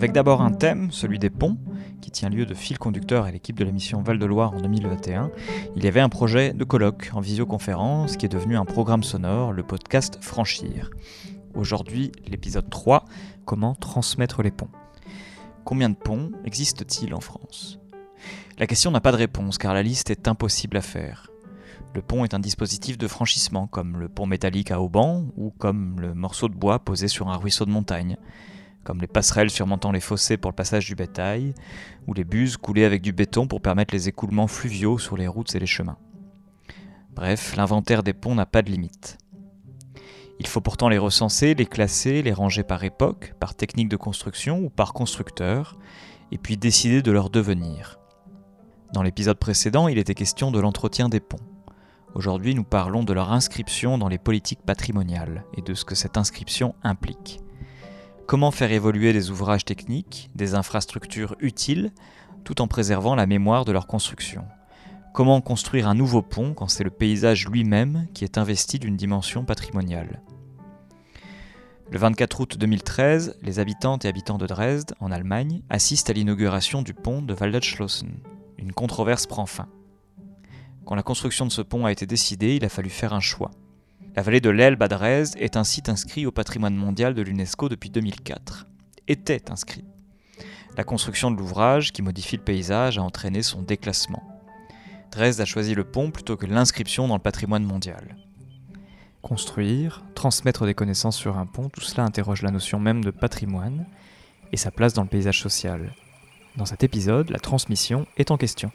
avec d'abord un thème, celui des ponts, qui tient lieu de fil conducteur à l'équipe de l'émission Val-de-Loire en 2021. Il y avait un projet de colloque en visioconférence qui est devenu un programme sonore, le podcast Franchir. Aujourd'hui, l'épisode 3, comment transmettre les ponts. Combien de ponts existent-ils en France? La question n'a pas de réponse car la liste est impossible à faire. Le pont est un dispositif de franchissement, comme le pont métallique à Auban ou comme le morceau de bois posé sur un ruisseau de montagne, comme les passerelles surmontant les fossés pour le passage du bétail, ou les buses coulées avec du béton pour permettre les écoulements fluviaux sur les routes et les chemins. Bref, l'inventaire des ponts n'a pas de limite. Il faut pourtant les recenser, les classer, les ranger par époque, par technique de construction ou par constructeur, et puis décider de leur devenir. Dans l'épisode précédent, il était question de l'entretien des ponts. Aujourd'hui, nous parlons de leur inscription dans les politiques patrimoniales et de ce que cette inscription implique. Comment faire évoluer des ouvrages techniques, des infrastructures utiles, tout en préservant la mémoire de leur construction Comment construire un nouveau pont quand c'est le paysage lui-même qui est investi d'une dimension patrimoniale Le 24 août 2013, les habitantes et habitants de Dresde, en Allemagne, assistent à l'inauguration du pont de Waldschlossen. Une controverse prend fin. Quand la construction de ce pont a été décidée, il a fallu faire un choix. La vallée de l'Elbe à Dresde est un site inscrit au patrimoine mondial de l'UNESCO depuis 2004. Était inscrit. La construction de l'ouvrage, qui modifie le paysage, a entraîné son déclassement. Dresde a choisi le pont plutôt que l'inscription dans le patrimoine mondial. Construire, transmettre des connaissances sur un pont, tout cela interroge la notion même de patrimoine et sa place dans le paysage social. Dans cet épisode, la transmission est en question.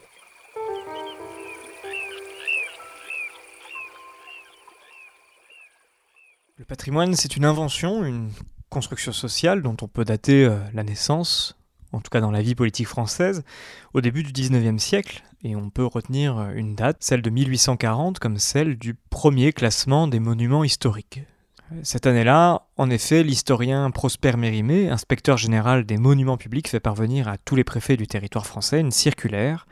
Le patrimoine, c'est une invention, une construction sociale dont on peut dater euh, la naissance, en tout cas dans la vie politique française, au début du 19e siècle, et on peut retenir euh, une date, celle de 1840, comme celle du premier classement des monuments historiques. Cette année-là, en effet, l'historien Prosper Mérimée, inspecteur général des monuments publics, fait parvenir à tous les préfets du territoire français une circulaire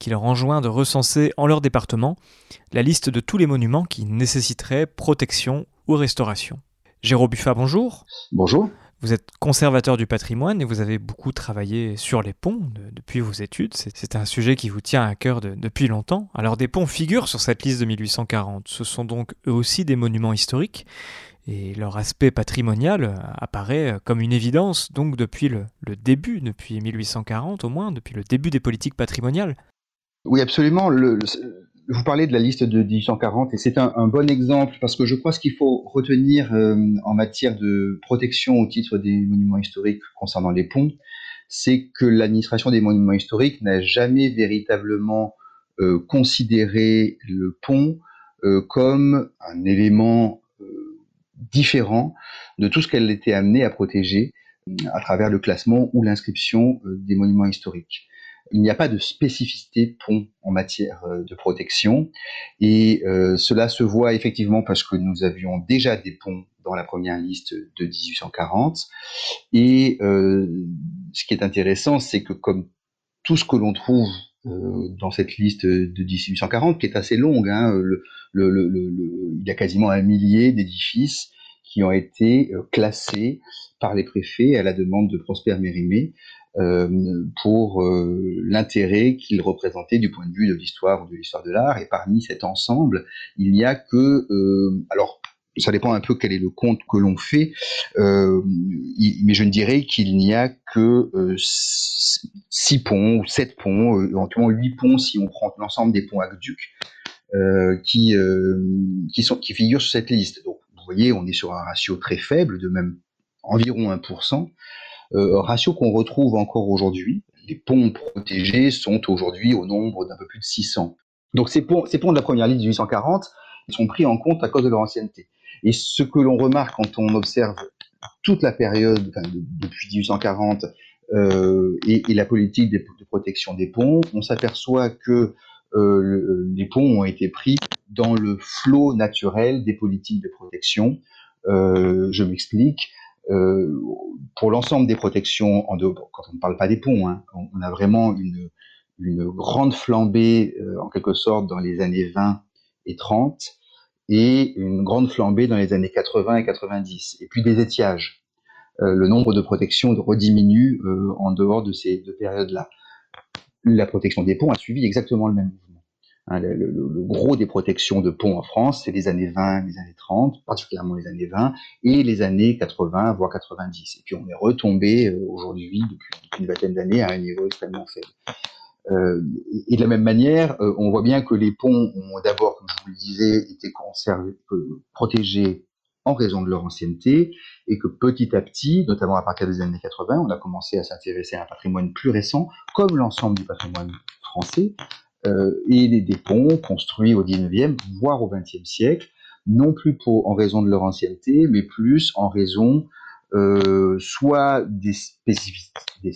qui leur enjoint de recenser en leur département la liste de tous les monuments qui nécessiteraient protection ou restauration. Jérôme Buffat, bonjour. Bonjour. Vous êtes conservateur du patrimoine et vous avez beaucoup travaillé sur les ponts depuis vos études. C'est un sujet qui vous tient à cœur depuis longtemps. Alors des ponts figurent sur cette liste de 1840. Ce sont donc eux aussi des monuments historiques et leur aspect patrimonial apparaît comme une évidence donc depuis le, le début, depuis 1840 au moins, depuis le début des politiques patrimoniales. Oui, absolument. Le, vous parlez de la liste de 1840 et c'est un, bon exemple parce que je crois ce qu'il faut retenir euh, en matière de protection au titre des monuments historiques concernant les ponts, c'est que l'administration des monuments historiques n'a jamais véritablement euh, considéré le pont euh, comme un élément différent de tout ce qu'elle était amenée à protéger à travers le classement ou l'inscription des monuments historiques. Il n'y a pas de spécificité pont en matière euh, de protection. Et euh, cela se voit effectivement parce que nous avions déjà des ponts dans la première liste de 1840 et euh, ce qui est intéressant c'est que comme tout ce que l'on trouve dans cette liste de 1840 qui est assez longue, hein, il y a quasiment un millier d'édifices qui ont été classés par les préfets à la demande de Prosper Mérimée pour euh, l'intérêt qu'il représentait du point de vue de l'histoire ou de l'histoire de l'art. Et parmi cet ensemble, il n'y a que, euh, alors ça dépend un peu quel est le compte que l'on fait, euh, mais je ne dirais qu'il n'y a que euh, six ponts ou sept ponts, euh, éventuellement huit ponts si on prend l'ensemble des ponts aqueducs qui qui sont qui figurent sur cette liste. Donc vous voyez, on est sur un ratio très faible, de même environ 1%. Euh, ratio qu'on retrouve encore aujourd'hui. Les ponts protégés sont aujourd'hui au nombre d'un peu plus de 600. Donc ces ponts, ces ponts de la première ligne de 1840 sont pris en compte à cause de leur ancienneté. Et ce que l'on remarque quand on observe toute la période, depuis 1840, euh, et, la politique de, protection des ponts, on s'aperçoit que euh, les ponts ont été pris dans le flot naturel des politiques de protection. Je m'explique. Euh, pour l'ensemble des protections, en quand on ne parle pas des ponts, hein, on, a vraiment une, une grande flambée, euh, en quelque sorte, dans les années 20 et 30, et une grande flambée dans les années 80 et 90, et puis des étiages. le nombre de protections rediminue en dehors de ces deux périodes-là. La protection des ponts a suivi exactement le même mouvement. Hein, le, gros des protections de ponts en France, c'est les années 20, les années 30, particulièrement les années 20, et les années 80, voire 90. Et puis on est retombé euh, aujourd'hui, depuis une vingtaine d'années, à un niveau extrêmement faible. Euh, et de la même manière, euh, on voit bien que les ponts ont d'abord, comme je vous le disais, été conservés, protégés en raison de leur ancienneté, et que petit à petit, notamment à partir des années 80, on a commencé à s'intéresser à un patrimoine plus récent, comme l'ensemble du patrimoine français, euh, et des, ponts construits au 19e, voire au 20e siècle, non plus en raison de leur ancienneté, mais plus en raison euh, soit des, spécificités, des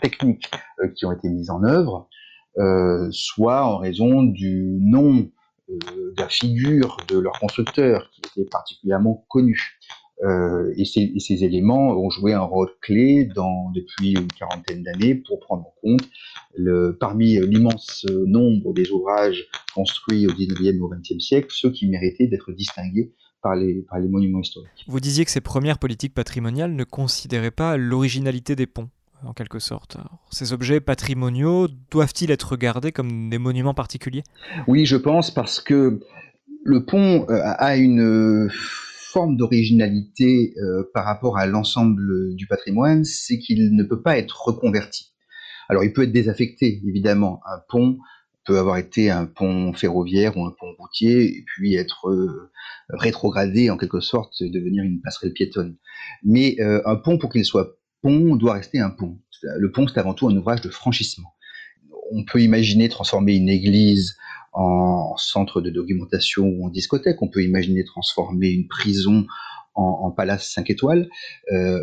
techniques euh, qui ont été mises en œuvre, euh, soit en raison du nom euh, de la figure de leur constructeur qui était particulièrement connu. Euh, et, ces, et, ces, éléments ont joué un rôle clé dans, depuis une quarantaine d'années pour prendre en compte le, parmi l'immense nombre des ouvrages construits au 19e et au 20e siècle, ceux qui méritaient d'être distingués par les, par les monuments historiques. Vous disiez que ces premières politiques patrimoniales ne considéraient pas l'originalité des ponts en quelque sorte. ces objets patrimoniaux doivent-ils être regardés comme des monuments particuliers? Oui, je pense parce que le pont euh, a une forme d'originalité euh, par rapport à l'ensemble du patrimoine, c'est qu'il ne peut pas être reconverti. Alors il peut être désaffecté, évidemment. Un pont peut avoir été un pont ferroviaire ou un pont routier puis être euh, rétrogradé en quelque sorte, devenir une passerelle piétonne. Mais euh, un pont, pour qu'il soit pont, doit rester un pont. Le pont, c'est avant tout un ouvrage de franchissement. On peut imaginer transformer une église en centre de documentation ou en discothèque. On peut imaginer transformer une prison en, palace 5 étoiles. Euh,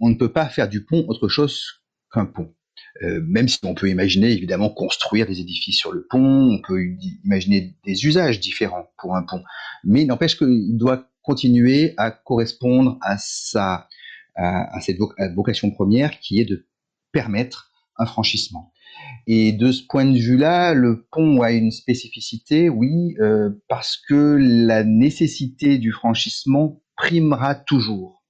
on ne peut pas faire du pont autre chose qu'un pont. Euh, même si on peut imaginer évidemment construire des édifices sur le pont, on peut imaginer des usages différents pour un pont, mais n'empêche qu'il doit continuer à correspondre à sa à, cette vocation première qui est de permettre un franchissement. Et de ce point de vue-là, le pont a une spécificité, oui, euh, parce que la nécessité du franchissement primera toujours.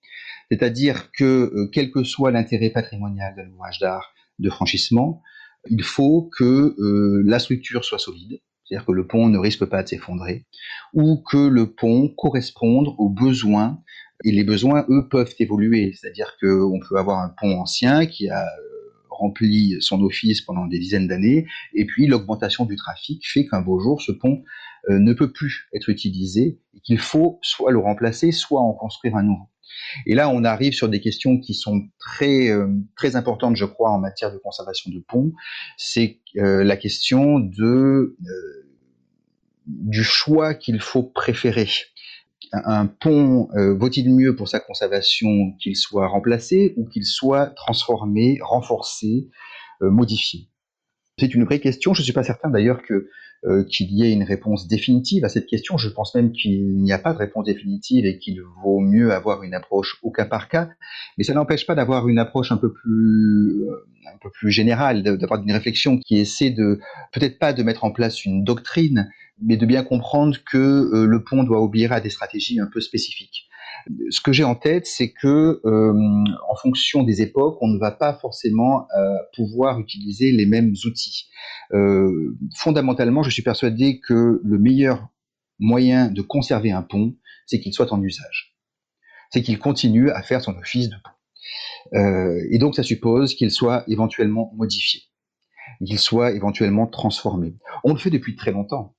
C'est-à-dire que, euh, quel que soit l'intérêt patrimonial d'un ouvrage d'art de franchissement, il faut que euh, la structure soit solide, c'est-à-dire que le pont ne risque pas de s'effondrer, ou que le pont corresponde aux besoins, et les besoins, eux, peuvent évoluer, c'est-à-dire qu'on peut avoir un pont ancien qui a rempli son office pendant des dizaines d'années, et puis l'augmentation du trafic fait qu'un beau jour, ce pont euh, ne peut plus être utilisé, et qu'il faut soit le remplacer, soit en construire un nouveau. Et là, on arrive sur des questions qui sont très euh, très importantes, je crois, en matière de conservation de ponts. C'est euh, la question du choix qu'il faut préférer un pont euh, vaut-il mieux pour sa conservation qu'il soit remplacé ou qu'il soit transformé, renforcé, euh, modifié? C'est une vraie question. Je ne suis pas certain d'ailleurs que euh, qu'il y ait une réponse définitive à cette question. Je pense même qu'il n'y a pas de réponse définitive et qu'il vaut mieux avoir une approche au cas par cas. Mais ça n'empêche pas d'avoir une approche un peu plus, euh, un peu plus générale, d'avoir une réflexion qui essaie de, peut-être pas de mettre en place une doctrine, mais de bien comprendre que euh, le pont doit obéir à des stratégies un peu spécifiques. Ce que j'ai en tête, c'est que euh, en fonction des époques, on ne va pas forcément euh, pouvoir utiliser les mêmes outils. Euh, fondamentalement, je suis persuadé que le meilleur moyen de conserver un pont, c'est qu'il soit en usage. C'est qu'il continue à faire son office de pont. et donc, ça suppose qu'il soit éventuellement modifié, qu'il soit éventuellement transformé. On le fait depuis très longtemps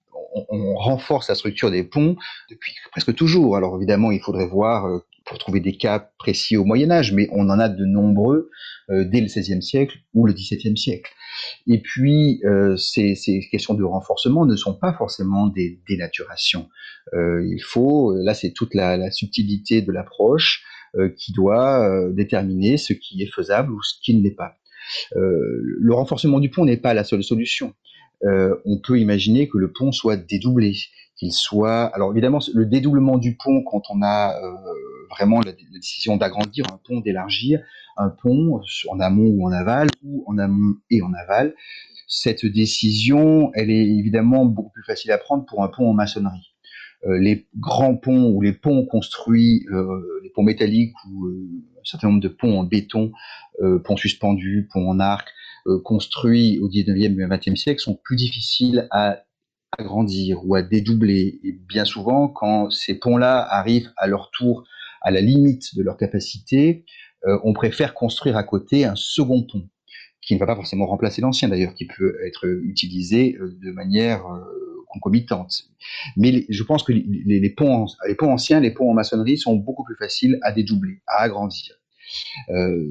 on, renforce la structure des ponts depuis presque toujours. Alors évidemment, il faudrait voir euh, pour trouver des cas précis au Moyen Âge, mais on en a de nombreux euh, dès le XVIe siècle ou le XVIIe siècle. Et puis, euh, ces, questions de renforcement ne sont pas forcément des dénaturations. il faut, là c'est toute la, subtilité de l'approche qui doit déterminer ce qui est faisable ou ce qui ne l'est pas. le renforcement du pont n'est pas la seule solution. Euh, on peut imaginer que le pont soit dédoublé, qu'il soit. Alors évidemment, le dédoublement du pont, quand on a euh, vraiment la, décision d'agrandir un pont, d'élargir un pont en amont ou en aval, ou en amont et en aval, cette décision, elle est évidemment beaucoup plus facile à prendre pour un pont en maçonnerie. les grands ponts ou les ponts construits, les ponts métalliques ou un certain nombre de ponts en béton, ponts suspendus, ponts en arc, construits au 19e et 20e siècle sont plus difficiles à agrandir ou à dédoubler. Et bien souvent, quand ces ponts-là arrivent à leur tour à la limite de leur capacité, euh, on préfère construire à côté un second pont, qui ne va pas forcément remplacer l'ancien d'ailleurs, qui peut être utilisé euh, de manière euh, concomitante. Mais je pense que les, ponts, les ponts anciens, les ponts en maçonnerie sont beaucoup plus faciles à dédoubler, à agrandir. Euh,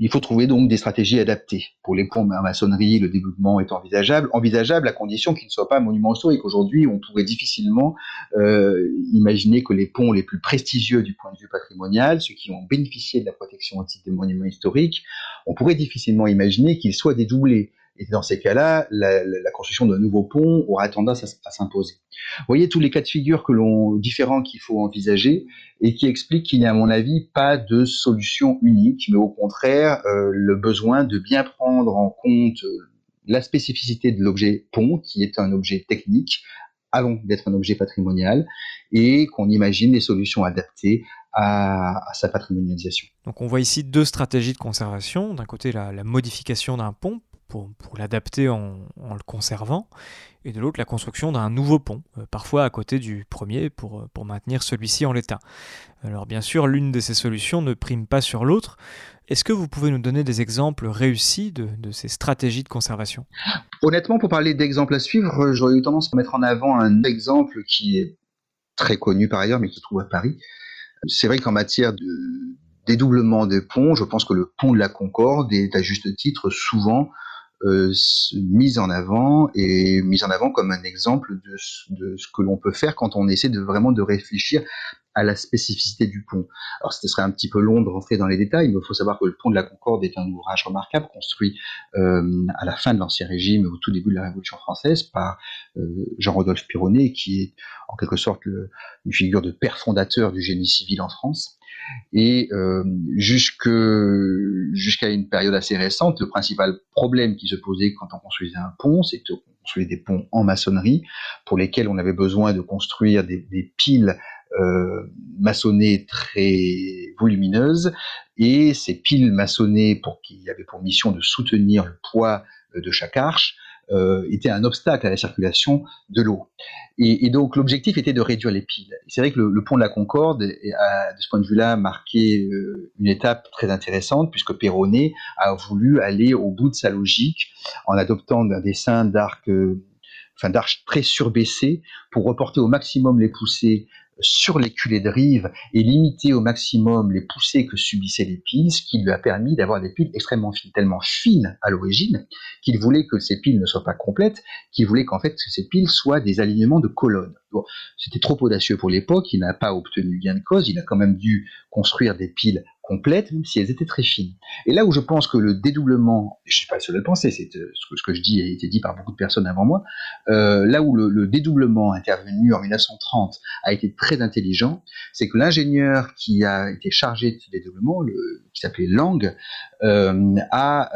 il faut trouver donc des stratégies adaptées. Pour les ponts en maçonnerie, le développement est envisageable, envisageable à condition qu'il ne soit pas un monument historique. Aujourd'hui, on pourrait difficilement euh, imaginer que les ponts les plus prestigieux du point de vue patrimonial, ceux qui ont bénéficié de la protection au titre des monuments historiques, on pourrait difficilement imaginer qu'ils soient dédoublés. Et dans ces cas-là, la, construction d'un nouveau pont aura tendance à, s'imposer. Vous voyez tous les cas de figure différents qu'il faut envisager et qui expliquent qu'il n'y a, à mon avis, pas de solution unique, mais au contraire euh, le besoin de bien prendre en compte euh, la spécificité de l'objet pont, qui est un objet technique, avant d'être un objet patrimonial, et qu'on imagine les solutions adaptées à, sa patrimonialisation. Donc on voit ici deux stratégies de conservation. D'un côté, la modification d'un pont pour, l'adapter en, le conservant, et de l'autre la construction d'un nouveau pont, euh, parfois à côté du premier pour, pour maintenir celui-ci en l'état. Alors bien sûr, l'une de ces solutions ne prime pas sur l'autre. Est-ce que vous pouvez nous donner des exemples réussis de, de ces stratégies de conservation? Honnêtement, pour parler d'exemples à suivre, j'aurais eu tendance à mettre en avant un exemple qui est très connu par ailleurs, mais qui se trouve à Paris. C'est vrai qu'en matière de dédoublement des ponts, je pense que le pont de la Concorde est à juste titre souvent euh, mise en avant et mise en avant comme un exemple de, de ce que l'on peut faire quand on essaie de vraiment de réfléchir à la spécificité du pont. Alors, ce serait un petit peu long de rentrer dans les détails, mais il faut savoir que le pont de la Concorde est un ouvrage remarquable construit euh, à la fin de l'Ancien Régime, au tout début de la Révolution française, par euh, Jean-Rodolphe Pironnet, qui est en quelque sorte une figure de père fondateur du génie civil en France. Et euh, jusqu'à une période assez récente, le principal problème qui se posait quand on construisait un pont, c'est de construire des ponts en maçonnerie, pour lesquels on avait besoin de construire des, piles maçonnées très volumineuses, et ces piles maçonnées pour qui avaient pour mission de soutenir le poids de chaque arche euh, était un obstacle à la circulation de l'eau. Et, donc l'objectif était de réduire les piles. C'est vrai que le, pont de la Concorde a, de ce point de vue-là, marqué euh, une étape très intéressante, puisque Perronnet a voulu aller au bout de sa logique en adoptant un dessin d'arc, euh, enfin d'arches très surbaissées pour reporter au maximum les poussées sur les culées de rive et limiter au maximum les poussées que subissaient les piles, ce qui lui a permis d'avoir des piles extrêmement fines, tellement fines à l'origine, qu'il voulait que ces piles ne soient pas complètes, qu'il voulait qu'en fait que ces piles soient des alignements de colonnes. C'était trop audacieux pour l'époque, il n'a pas obtenu gain de cause, il a quand même dû construire des piles complètes, même si elles étaient très fines. Et là où je pense que le dédoublement, je ne suis pas le seul à le penser, c'est euh, ce que, je dis a été dit par beaucoup de personnes avant moi, euh, là où le, dédoublement intervenu en 1930 a été très intelligent, c'est que l'ingénieur qui a été chargé de ce dédoublement, qui s'appelait Lang, euh, a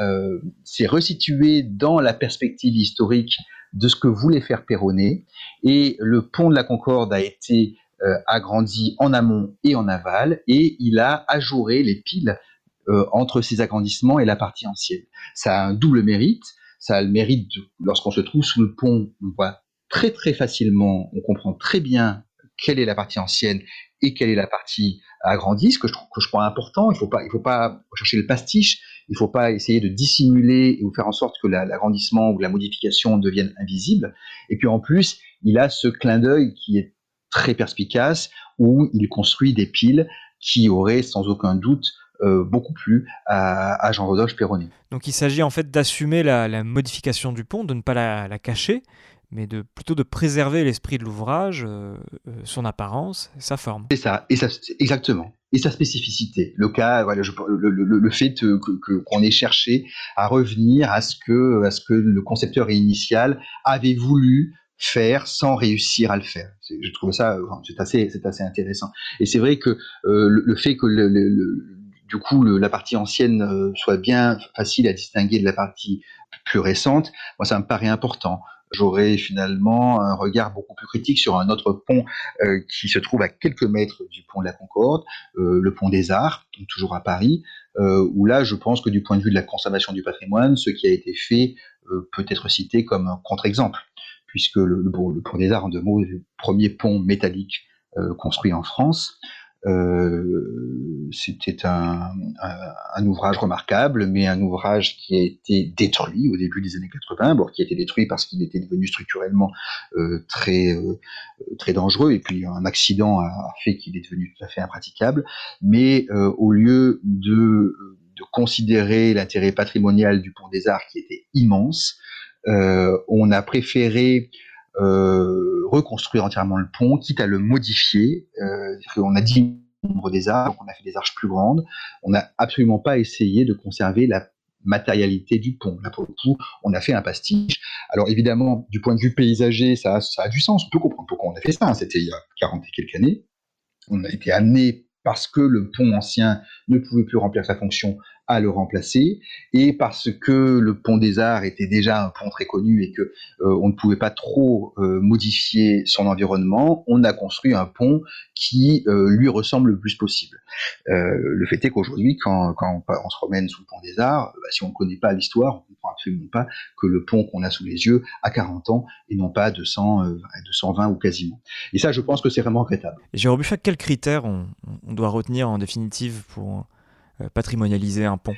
s'est resitué dans la perspective historique de ce que voulait faire Perronnet, et le pont de la Concorde a été euh, agrandi en amont et en aval, et il a ajouré les piles euh, entre ces agrandissements et la partie ancienne. Ça a un double mérite. Ça a le mérite, lorsqu'on se trouve sous le pont, on voit très très facilement, on comprend très bien quelle est la partie ancienne et quelle est la partie agrandie, ce que je, crois important. Il ne faut pas, il faut pas chercher le pastiche, il ne faut pas essayer de dissimuler ou faire en sorte que l'agrandissement ou la modification devienne invisible. Et puis en plus, il a ce clin d'œil qui est très perspicace où il construit des piles qui auraient sans aucun doute euh, beaucoup plu à, Jean-Rodolphe Perronnet. Donc il s'agit en fait d'assumer la, modification du pont, de ne pas la, cacher, mais de plutôt de préserver l'esprit de l'ouvrage, euh, euh, son apparence, sa forme. C'est ça, et ça, exactement. Et sa spécificité. Le cas, voilà, le, fait qu'on ait cherché à revenir à ce que, à ce que le concepteur initial avait voulu faire sans réussir à le faire. Je trouve ça, c'est assez, c'est assez intéressant. Et c'est vrai que euh, le, fait que le, du coup la partie ancienne euh, soit bien facile à distinguer de la partie plus récente, moi ça me paraît important. j'aurais finalement un regard beaucoup plus critique sur un autre pont euh, qui se trouve à quelques mètres du pont de la Concorde, euh, le pont des Arts, toujours à Paris, euh, où là, je pense que du point de vue de la conservation du patrimoine, ce qui a été fait peut être cité comme un contre-exemple, puisque le, pont des Arts, en deux mots, est le premier pont métallique construit en France. Euh, c'était un, ouvrage remarquable, mais un ouvrage qui a été détruit au début des années 80, bon, qui a été détruit parce qu'il était devenu structurellement euh, très euh, très dangereux, et puis un accident a fait qu'il est devenu tout à fait impraticable. Mais euh, au lieu de, de considérer l'intérêt patrimonial du pont des Arts, qui était immense, euh, on a préféré euh, reconstruire entièrement le pont, quitte à le modifier. Euh, on a dit nombre des arches, on a fait des arches plus grandes. On n'a absolument pas essayé de conserver la matérialité du pont. Là, pour le coup, on a fait un pastiche. Alors évidemment, du point de vue paysager, ça a, ça a du sens. On peut comprendre pourquoi on a fait ça. C'était il y a 40 et quelques années. On a été amené parce que le pont ancien ne pouvait plus remplir sa fonction à le remplacer et parce que le pont des Arts était déjà un pont très connu et que euh, on ne pouvait pas trop euh, modifier son environnement, on a construit un pont qui euh, lui ressemble le plus possible. le fait est qu'aujourd'hui, quand, quand on, se promène sous le pont des Arts, bah, si on ne connaît pas l'histoire, on ne comprend absolument pas que le pont qu'on a sous les yeux a 40 ans et non pas 200, 220 ou quasiment. Et ça, je pense que c'est vraiment regrettable. Jérôme Buffet, quels critères on, on doit retenir en définitive pour euh, patrimonialiser un pont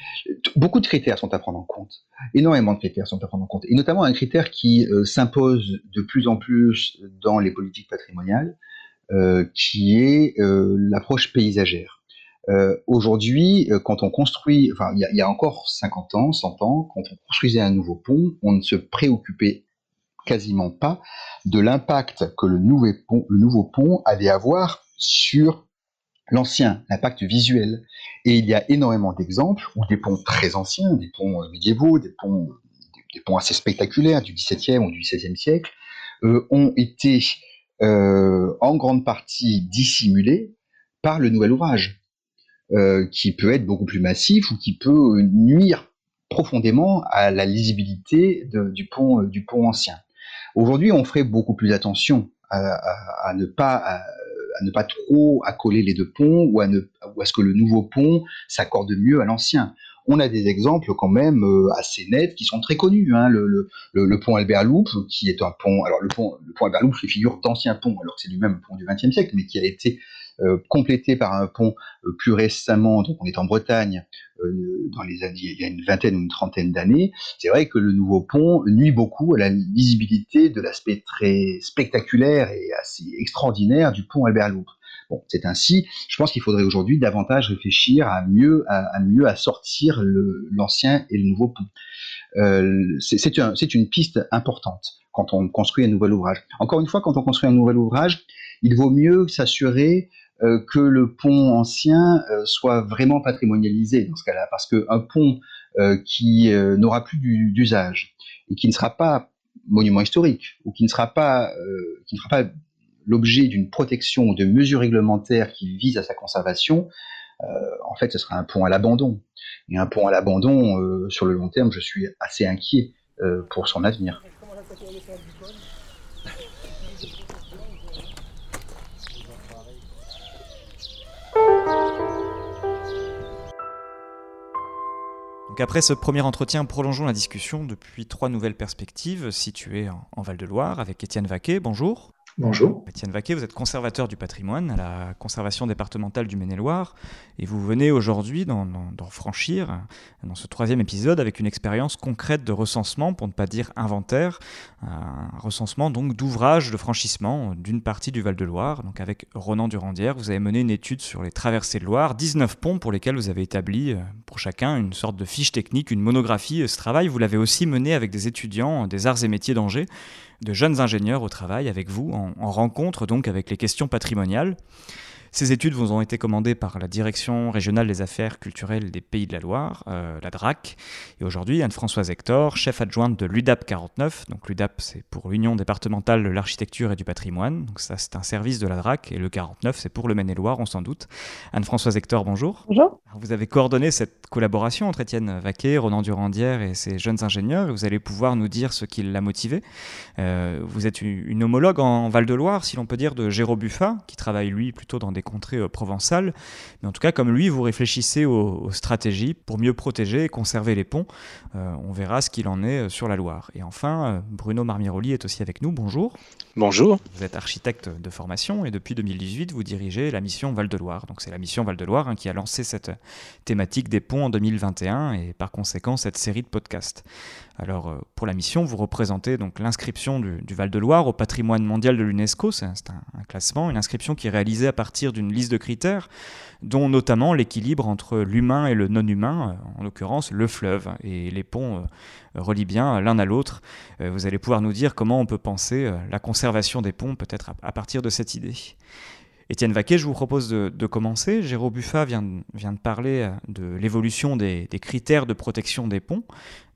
Beaucoup de critères sont à prendre en compte. Énormément de critères sont à prendre en compte. Et notamment un critère qui euh, s'impose de plus en plus dans les politiques patrimoniales, euh, qui est l'approche paysagère. Aujourd'hui, quand on construit, enfin, il y, a encore 50 ans, 100 ans, quand on construisait un nouveau pont, on ne se préoccupait quasiment pas de l'impact que le nouveau pont allait avoir sur l'ancien, l'impact visuel. Et il y a énormément d'exemples où des ponts très anciens, des ponts euh, médiévaux, des ponts, des, ponts assez spectaculaires du XVIIe ou du XVIe siècle, euh, ont été euh, en grande partie dissimulés par le nouvel ouvrage, qui peut être beaucoup plus massif ou qui peut nuire profondément à la lisibilité du, pont, du pont ancien. Aujourd'hui, on ferait beaucoup plus attention à, ne pas à ne pas trop accoler les deux ponts ou à, ne, ou à ce que le nouveau pont s'accorde mieux à l'ancien. On a des exemples quand même euh, assez nets qui sont très connus. Hein. Le, pont Albert Loup, qui est un pont. Alors le pont, le pont Albert Loup fait figure d'ancien pont, alors que c'est lui-même un pont du XXe siècle, mais qui a été complété par un pont euh, plus récemment, donc on est en Bretagne, euh, dans les années, il y a une vingtaine ou une trentaine d'années. C'est vrai que le nouveau pont nuit beaucoup à la lisibilité de l'aspect très spectaculaire et assez extraordinaire du pont Albert Loup. Bon, c'est ainsi. Je pense qu'il faudrait aujourd'hui davantage réfléchir à mieux à, mieux assortir l'ancien et le nouveau pont. Euh, c'est un, une piste importante quand on construit un nouvel ouvrage. Encore une fois, quand on construit un nouvel ouvrage, il vaut mieux s'assurer euh, que le pont ancien euh, soit vraiment patrimonialisé dans ce cas-là, parce qu'un pont euh, qui n'aura plus d'usage et qui ne sera pas monument historique ou qui ne sera pas qui ne fera pas l'objet d'une protection ou de mesures réglementaires qui visent à sa conservation, en fait, ce sera un pont à l'abandon. Et un pont à l'abandon, sur le long terme, je suis assez inquiet pour son avenir. Après ce premier entretien, prolongeons la discussion depuis trois nouvelles perspectives situées en, Val-de-Loire avec Étienne Vaquet. Bonjour. Bonjour. Étienne Vaquet, vous êtes conservateur du patrimoine à la conservation départementale du Maine-et-Loire et vous venez aujourd'hui d'en franchir dans ce troisième épisode avec une expérience concrète de recensement, pour ne pas dire inventaire, un recensement donc d'ouvrages de franchissement d'une partie du Val-de-Loire. Donc avec Ronan Durandière, vous avez mené une étude sur les traversées de Loire, 19 ponts pour lesquels vous avez établi euh, pour chacun une sorte de fiche technique, une monographie. Ce travail, vous l'avez aussi mené avec des étudiants des arts et métiers d'Angers de jeunes ingénieurs au travail avec vous, en, rencontre donc avec les questions patrimoniales. Ces études vous ont été commandées par la Direction régionale des affaires culturelles des Pays de la Loire, euh, la DRAC. Et aujourd'hui, Anne-Françoise Hector, chef adjointe de l'UDAP 49. Donc l'UDAP, c'est pour l'Union départementale de l'architecture et du patrimoine. Donc ça, c'est un service de la DRAC. Et le 49, c'est pour le Maine-et-Loire, on s'en doute. Anne-Françoise Hector, bonjour. Bonjour. Vous avez coordonné cette collaboration entre Étienne Vaquet, Ronan Durandière et ces jeunes ingénieurs. Et vous allez pouvoir nous dire ce qui l'a motivé. Euh, vous êtes une homologue en Val-de-Loire, si l'on peut dire, de Géraud Buffat, qui travaille lui plutôt dans des contrées euh, provençales. Mais en tout cas, comme lui, vous réfléchissez aux, stratégies pour mieux protéger et conserver les ponts. Euh, on verra ce qu'il en est euh, sur la Loire. Et enfin, Bruno Marmiroli est aussi avec nous. Bonjour. Bonjour. Vous êtes architecte de formation et depuis 2018, vous dirigez la mission Val-de-Loire. Donc c'est la mission Val-de-Loire hein, qui a lancé cette thématique des ponts en 2021 et par conséquent cette série de podcasts. Alors pour la mission, vous représentez donc l'inscription du, Val-de-Loire au patrimoine mondial de l'UNESCO. C'est un, un, classement, une inscription qui est réalisée à partir d'une liste de critères, dont notamment l'équilibre entre l'humain et le non-humain, euh, en l'occurrence le fleuve, et les ponts euh, relient bien l'un à l'autre. Euh, vous allez pouvoir nous dire comment on peut penser la conservation des ponts, peut-être à partir de cette idée. Étienne Vaquet, je vous propose de, commencer. Jérôme Buffat vient, vient, de parler de l'évolution des, critères de protection des ponts.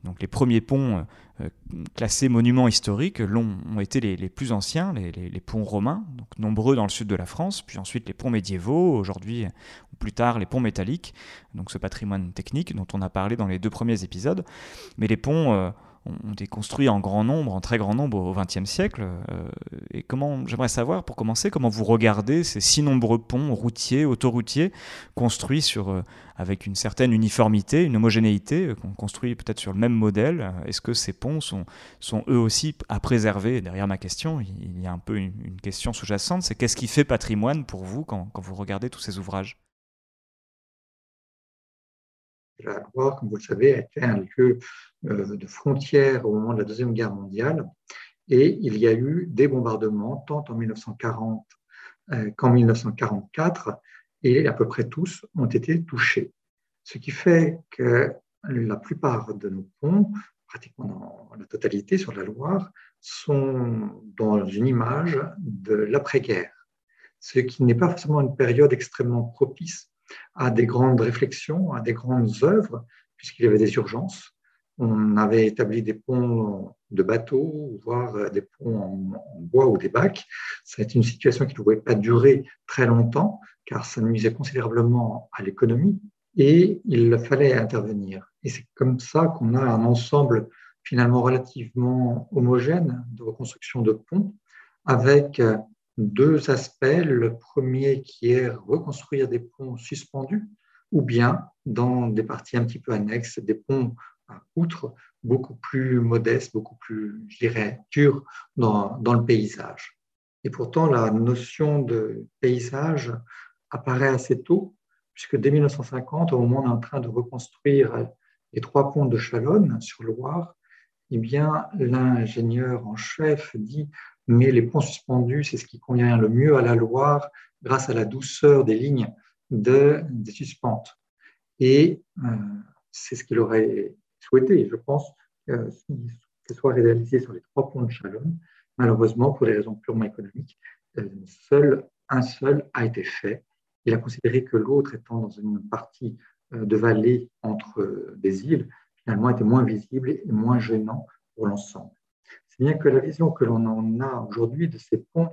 Donc les premiers ponts euh, classés monuments historiques ont été les, plus anciens, les, ponts romains, donc nombreux dans le sud de la France, puis ensuite les ponts médiévaux, aujourd'hui ou plus tard les ponts métalliques, donc ce patrimoine technique dont on a parlé dans les deux premiers épisodes. Mais les ponts euh, ont été construits en grand nombre, en très grand nombre au XXe siècle. Euh, et comment, j'aimerais savoir, pour commencer, comment vous regardez ces si nombreux ponts routiers, autoroutiers, construits sur, euh, avec une certaine uniformité, une homogénéité, euh, construits peut-être sur le même modèle. Est-ce que ces ponts sont, eux aussi à préserver? Derrière ma question, il y a un peu une, question sous-jacente, c'est qu'est-ce qui fait patrimoine pour vous quand, vous regardez tous ces ouvrages? La Loire, comme vous le savez, a été un lieu de frontière au moment de la Deuxième Guerre mondiale. Et il y a eu des bombardements, tant en 1940 euh, qu'en 1944, et à peu près tous ont été touchés. Ce qui fait que la plupart de nos ponts, pratiquement dans la totalité sur la Loire, sont dans une image de l'après-guerre, ce qui n'est pas forcément une période extrêmement propice à des grandes réflexions, à des grandes œuvres, puisqu'il y avait des urgences. On avait établi des ponts de bateaux, voire des ponts en, bois ou des bacs. C'est une situation qui ne pouvait pas durer très longtemps, car ça nuisait considérablement à l'économie, et il fallait intervenir. Et c'est comme ça qu'on a un ensemble finalement relativement homogène de reconstruction de ponts, avec deux aspects. Le premier qui est reconstruire des ponts suspendus ou bien dans des parties un petit peu annexes, des ponts outre beaucoup plus modestes, beaucoup plus, je dirais, durs dans, dans le paysage. Et pourtant, la notion de paysage apparaît assez tôt, puisque dès 1950, au moment où on est en train de reconstruire les trois ponts de Chalonne sur Loire, eh bien, l'ingénieur en chef dit mais les ponts suspendus, c'est ce qui convient le mieux à la Loire grâce à la douceur des lignes de, des suspentes. Et euh, c'est ce qu'il aurait souhaité, je pense, que ce soit réalisé sur les trois ponts de Chalon. Malheureusement, pour des raisons purement économiques, euh, seul, un seul a été fait. Il a considéré que l'autre, étant dans une partie euh, de vallée entre des îles, finalement était moins visible et moins gênant pour l'ensemble bien que la vision que l'on en a aujourd'hui de ces ponts,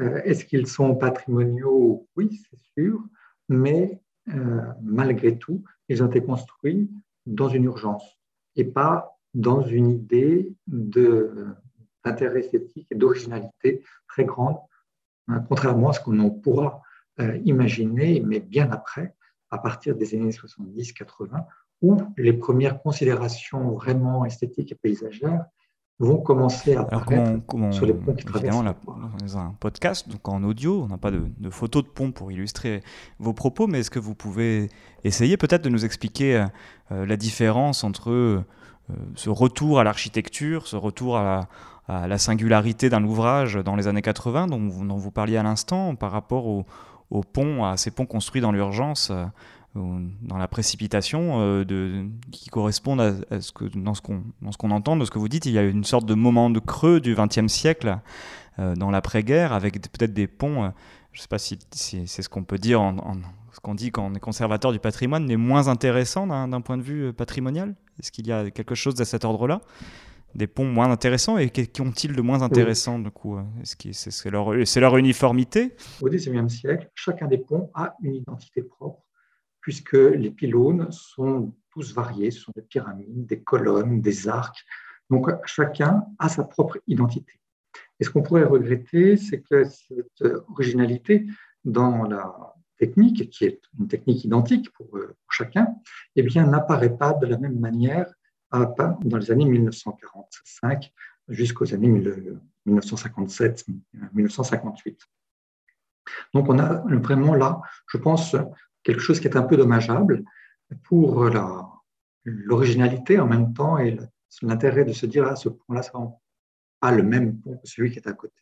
euh, est-ce qu'ils sont patrimoniaux? Oui, c'est sûr, mais euh, malgré tout, ils ont été construits dans une urgence et pas dans une idée d'intérêt esthétique et d'originalité très grande, hein, contrairement à ce qu'on pourra euh, imaginer, mais bien après, à partir des années 70-80, où les premières considérations vraiment esthétiques et paysagères vont commencer à apparaître sur les ponts qui traversent. est un podcast, donc en audio, on n'a pas de, photos de pont pour illustrer vos propos, mais est-ce que vous pouvez essayer peut-être de nous expliquer euh, euh, la différence entre euh, ce retour à l'architecture, ce retour à la, singularité d'un ouvrage dans les années 80 dont, vous parliez à l'instant, par rapport aux au ponts, à ces ponts construits dans l'urgence dans la précipitation euh, qui correspondent à, ce que, dans ce qu'on entend, de ce que vous dites. Il y a une sorte de moment de creux du XXe siècle euh, dans l'après-guerre avec peut-être des ponts je ne sais pas si, c'est ce qu'on peut dire, ce qu'on dit quand on est conservateur du patrimoine, les moins intéressants d'un point de vue patrimonial. Est-ce qu'il y a quelque chose de cet ordre-là? Des ponts moins intéressants et qu'ont-ils de moins intéressant du coup c'est leur, leur uniformité? Au XIXe siècle, chacun des ponts a une identité propre puisque les pylônes sont tous variés, ce sont des pyramides, des colonnes, des arcs. Donc chacun a sa propre identité. Et ce qu'on pourrait regretter, c'est que cette originalité dans la technique, qui est une technique identique pour, euh, chacun, eh n'apparaît pas de la même manière dans les années 1945 jusqu'aux années 1957-1958. Donc on a vraiment là, je pense, quelque chose qui est un peu dommageable pour l'originalité en même temps et l'intérêt de se dire, ah, ce pont-là, ça pas le même pont que celui qui est à côté.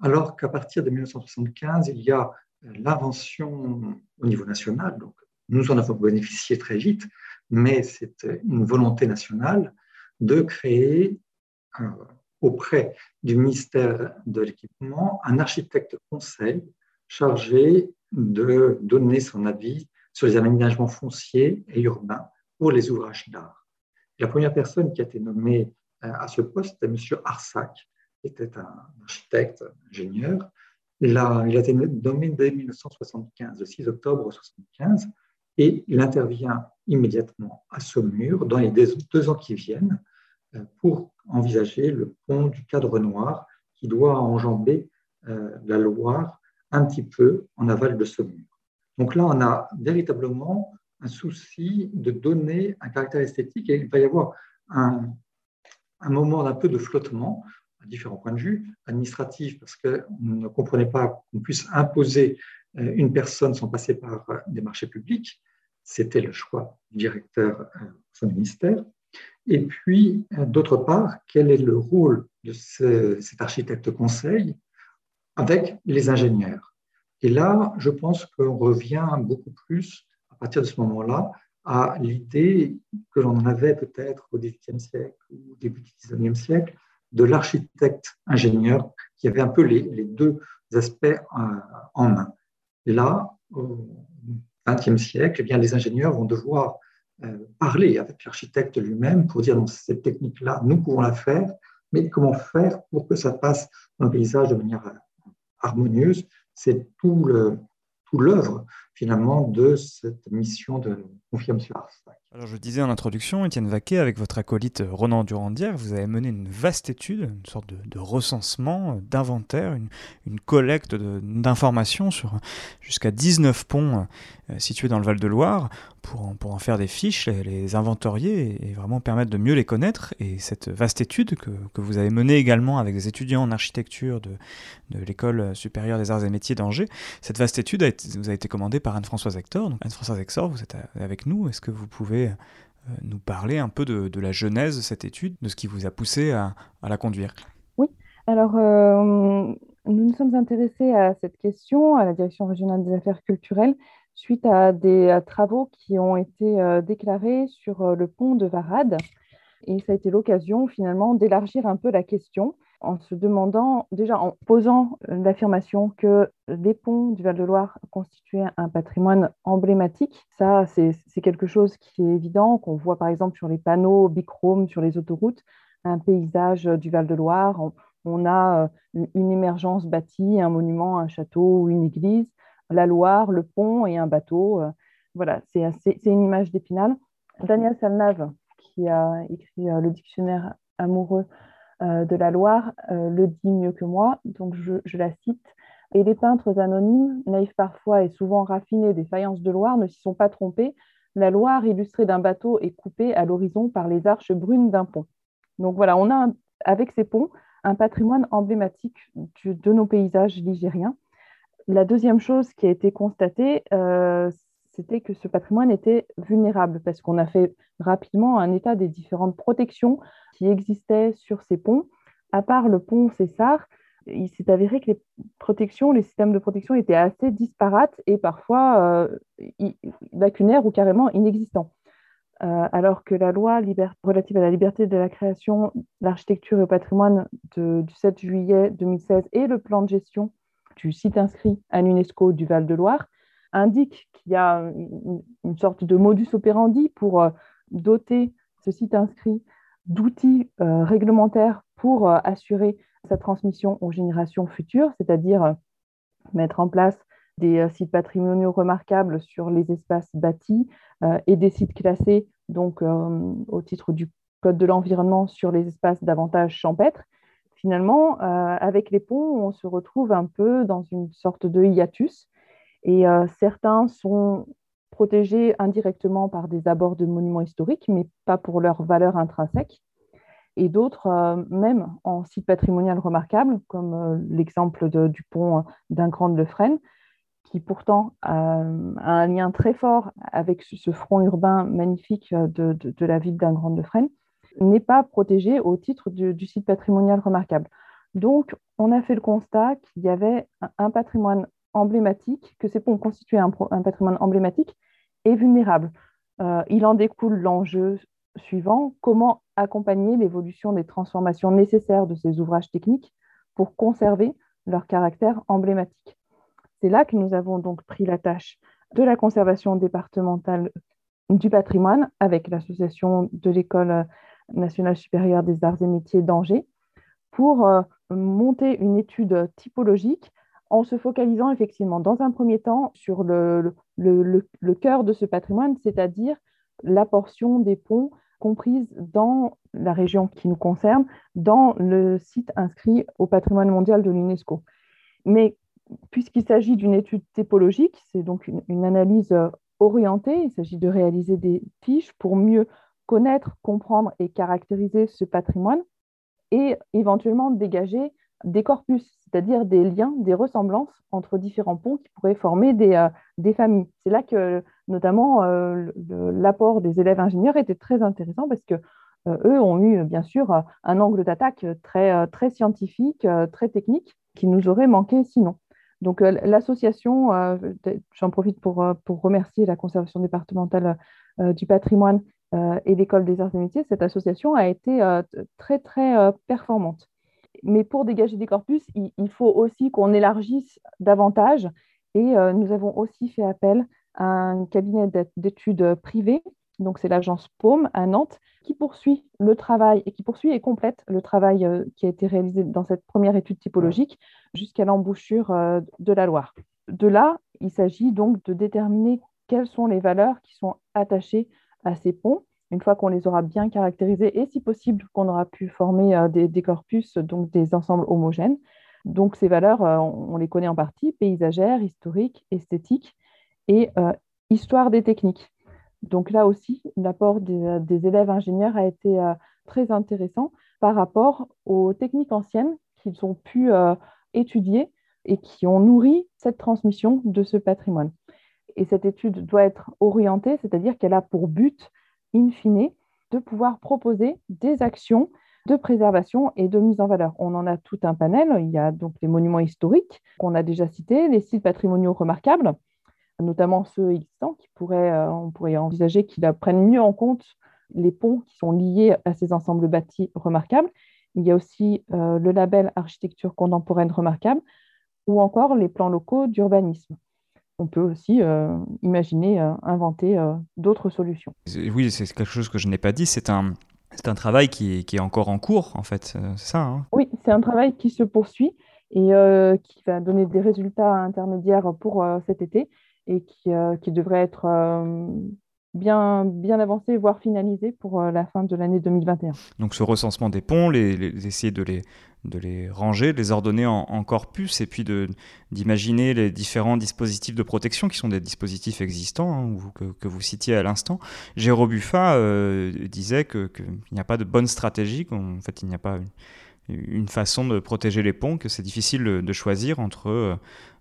Alors qu'à partir de 1975, il y a l'invention au niveau national, donc nous en avons bénéficié très vite, mais c'est une volonté nationale de créer euh, auprès du ministère de l'équipement un architecte conseil chargé de donner son avis sur les aménagements fonciers et urbains pour les ouvrages d'art. La première personne qui a été nommée euh, à ce poste est M. Arsac, qui était un architecte, ingénieur. Il a, il a été nommé dès 1975, le 6 octobre 1975, et il intervient immédiatement à Saumur dans les deux ans qui viennent euh, pour envisager le pont du Cadre Noir qui doit enjamber euh, la Loire un petit peu en aval de Saumur. Donc là, on a véritablement un souci de donner un caractère esthétique et il va y avoir un, un moment d'un peu de flottement à différents points de vue, administratif parce qu'on ne comprenait pas qu'on puisse imposer euh, une personne sans passer par des marchés publics, c'était le choix du directeur de son ministère. Et puis, euh, d'autre part, quel est le rôle de cet architecte conseil avec les ingénieurs Et là, je pense qu'on revient beaucoup plus, à partir de ce moment-là, à l'idée que l'on avait peut-être au XVIIIe siècle ou au début du XIXe siècle de l'architecte-ingénieur qui avait un peu les, deux aspects euh, en main. Là, XXe siècle, eh bien, les ingénieurs vont devoir euh, parler avec l'architecte lui-même pour dire, non, cette technique-là, nous pouvons la faire, mais comment faire pour que ça passe dans le paysage de manière euh, harmonieuse C'est tout le, tout l'œuvre finalement de cette mission de confier M. Arsac. Alors je disais en introduction, Étienne Vaquet, avec votre acolyte Ronan Durandière, vous avez mené une vaste étude, une sorte de, recensement, d'inventaire, une, collecte d'informations sur jusqu'à 19 ponts euh, situés dans le Val-de-Loire pour en, pour en faire des fiches, les, inventorier et, vraiment permettre de mieux les connaître. Et cette vaste étude que, que vous avez menée également avec des étudiants en architecture de, de l'École supérieure des arts et métiers d'Angers, cette vaste étude a été, vous a été commandée par Anne-Françoise Hector. Anne-Françoise Hector, vous êtes avec nous. Est-ce que vous pouvez euh, nous parler un peu de, la genèse de cette étude, de ce qui vous a poussé à, la conduire? Oui, alors euh, nous nous sommes intéressés à cette question à la Direction régionale des affaires culturelles suite à des travaux qui ont été euh, déclarés sur le pont de Varade. Et ça a été l'occasion finalement d'élargir un peu la question en se demandant, déjà en posant l'affirmation que les ponts du Val-de-Loire constituaient un patrimoine emblématique. Ça, c'est quelque chose qui est évident, qu'on voit par exemple sur les panneaux bichrome sur les autoroutes, un paysage du Val-de-Loire. On, a euh, une émergence bâtie, un monument, un château ou une église, la Loire, le pont et un bateau. Euh, voilà, c'est une image d'épinal. Daniel Salnave, qui a écrit euh, le dictionnaire amoureux euh, de la Loire euh, le dit mieux que moi, donc je, la cite. Et les peintres anonymes, naïfs parfois et souvent raffinés des faïences de Loire, ne s'y sont pas trompés. La Loire, illustrée d'un bateau, est coupée à l'horizon par les arches brunes d'un pont. Donc voilà, on a avec ces ponts un patrimoine emblématique de nos paysages ligériens. La deuxième chose qui a été constatée, euh, c'était que ce patrimoine était vulnérable parce qu'on a fait rapidement un état des différentes protections qui existaient sur ces ponts. À part le pont César, il s'est avéré que les protections, les systèmes de protection étaient assez disparates et parfois euh, lacunaires ou carrément inexistants. Euh, alors que la loi relative à la liberté de la création, l'architecture et au patrimoine du 7 juillet 2016 et le plan de gestion du site inscrit à l'UNESCO du Val-de-Loire indique qu'il y a une, sorte de modus operandi pour euh, doter ce site inscrit d'outils euh, réglementaires pour euh, assurer sa transmission aux générations futures, c'est-à-dire mettre en place des sites patrimoniaux remarquables sur les espaces bâtis et des sites classés, donc au titre du Code de l'environnement, sur les espaces davantage champêtres. Finalement, avec les ponts, on se retrouve un peu dans une sorte de hiatus et euh, certains sont protégés indirectement par des abords de monuments historiques, mais pas pour leur valeur intrinsèque. Et d'autres, euh, même en site patrimonial remarquable, comme euh, l'exemple du pont d'un Grand de qui pourtant a un lien très fort avec ce front urbain magnifique de, la ville d'un Grand de n'est pas protégé au titre du, site patrimonial remarquable. Donc, on a fait le constat qu'il y avait un patrimoine emblématique, que ces ponts constituaient un, patrimoine emblématique et vulnérable. Euh, il en découle l'enjeu suivant, comment accompagner l'évolution des transformations nécessaires de ces ouvrages techniques pour conserver leur caractère emblématique. C'est là que nous avons donc pris la tâche de la conservation départementale du patrimoine avec l'association de l'École nationale supérieure des arts et métiers d'Angers pour euh, monter une étude typologique en se focalisant effectivement dans un premier temps sur le, cœur de ce patrimoine, c'est-à-dire la portion des ponts comprise dans la région qui nous concerne, dans le site inscrit au patrimoine mondial de l'UNESCO. Mais puisqu'il s'agit d'une étude typologique, c'est donc une, une, analyse orientée, il s'agit de réaliser des fiches pour mieux connaître, comprendre et caractériser ce patrimoine et éventuellement dégager des corpus, c'est-à-dire des liens, des ressemblances entre différents ponts qui pourraient former des, euh, familles. C'est là que notamment euh, l'apport des élèves ingénieurs était très intéressant parce que euh, eux ont eu bien sûr un angle d'attaque très, scientifique, très technique qui nous aurait manqué sinon. Donc l'association, j'en profite pour, pour remercier la conservation départementale du patrimoine et l'école des arts et métiers, cette association a été très très performante mais pour dégager des corpus, il, faut aussi qu'on élargisse davantage. Et euh, nous avons aussi fait appel à un cabinet d'études privé, donc c'est l'agence Paume à Nantes, qui poursuit le travail et qui poursuit et complète le travail euh, qui a été réalisé dans cette première étude typologique jusqu'à l'embouchure euh, de la Loire. De là, il s'agit donc de déterminer quelles sont les valeurs qui sont attachées à ces ponts une fois qu'on les aura bien caractérisés et si possible qu'on aura pu former euh, des, corpus, donc des ensembles homogènes. Donc ces valeurs, euh, on, les connaît en partie, paysagères, historiques, esthétiques et euh, histoire des techniques. Donc là aussi, l'apport des, élèves ingénieurs a été très intéressant par rapport aux techniques anciennes qu'ils ont pu étudier et qui ont nourri cette transmission de ce patrimoine. Et cette étude doit être orientée, c'est-à-dire qu'elle a pour but in fine, de pouvoir proposer des actions de préservation et de mise en valeur. On en a tout un panel. Il y a donc les monuments historiques qu'on a déjà cités, les sites patrimoniaux remarquables, notamment ceux existants, qui pourraient, euh, on pourrait envisager qu'ils prennent mieux en compte les ponts qui sont liés à ces ensembles bâtis remarquables. Il y a aussi euh, le label architecture contemporaine remarquable ou encore les plans locaux d'urbanisme on peut aussi euh, imaginer, euh, inventer euh, d'autres solutions. Oui, c'est quelque chose que je n'ai pas dit, c'est un, c'est un travail qui est, qui est, encore en cours, en fait, c'est ça hein? Oui, c'est un travail qui se poursuit et qui va donner des résultats intermédiaires pour cet été et qui, qui devrait être bien, bien avancé, voire finalisé pour la fin de l'année 2021. Donc ce recensement des ponts, les, essayer de les, de les ranger, de les ordonner en, corpus, et puis d'imaginer les différents dispositifs de protection qui sont des dispositifs existants, hein, que, vous citiez à l'instant. Jérôme Buffa euh, disait qu'il n'y a pas de bonne stratégie, en fait il n'y a pas une, façon de protéger les ponts, que c'est difficile de choisir entre...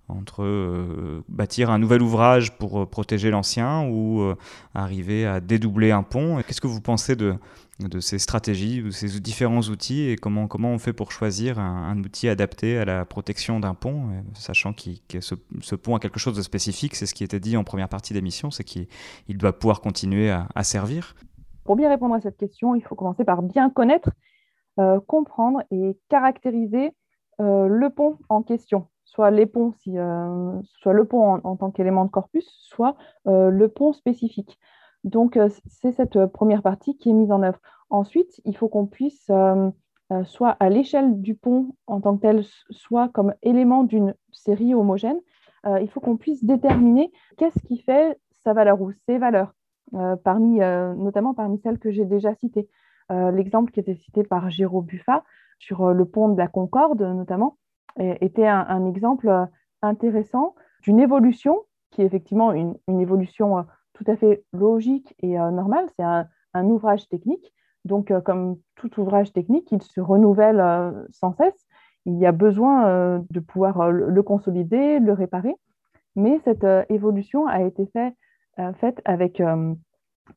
Euh, entre euh, bâtir un nouvel ouvrage pour protéger l'ancien ou arriver à dédoubler un pont. Qu'est-ce que vous pensez de, ces stratégies, de ces différents outils et comment, comment on fait pour choisir un, outil adapté à la protection d'un pont, euh, sachant que ce, pont a quelque chose de spécifique, c'est ce qui était dit en première partie d'émission, c'est qu'il doit pouvoir continuer à, servir? Pour bien répondre à cette question, il faut commencer par bien connaître, euh, comprendre et caractériser euh, le pont en question, ponts, soit le pont en, tant qu'élément de corpus, soit le pont spécifique. Donc, c'est cette première partie qui est mise en œuvre. Ensuite, il faut qu'on puisse, soit à l'échelle du pont en tant que tel, soit comme élément d'une série homogène, il faut qu'on puisse déterminer qu'est-ce qui fait sa valeur ou ses valeurs, notamment parmi celles que j'ai déjà citées. L'exemple qui était cité par Géraud Buffat sur le pont de la Concorde, notamment, était un, exemple intéressant d'une évolution qui est effectivement une, évolution tout à fait logique et normale. C'est un, ouvrage technique. Donc, comme tout ouvrage technique, il se renouvelle sans cesse. Il y a besoin de pouvoir le, consolider, le réparer. Mais cette évolution a été faite avec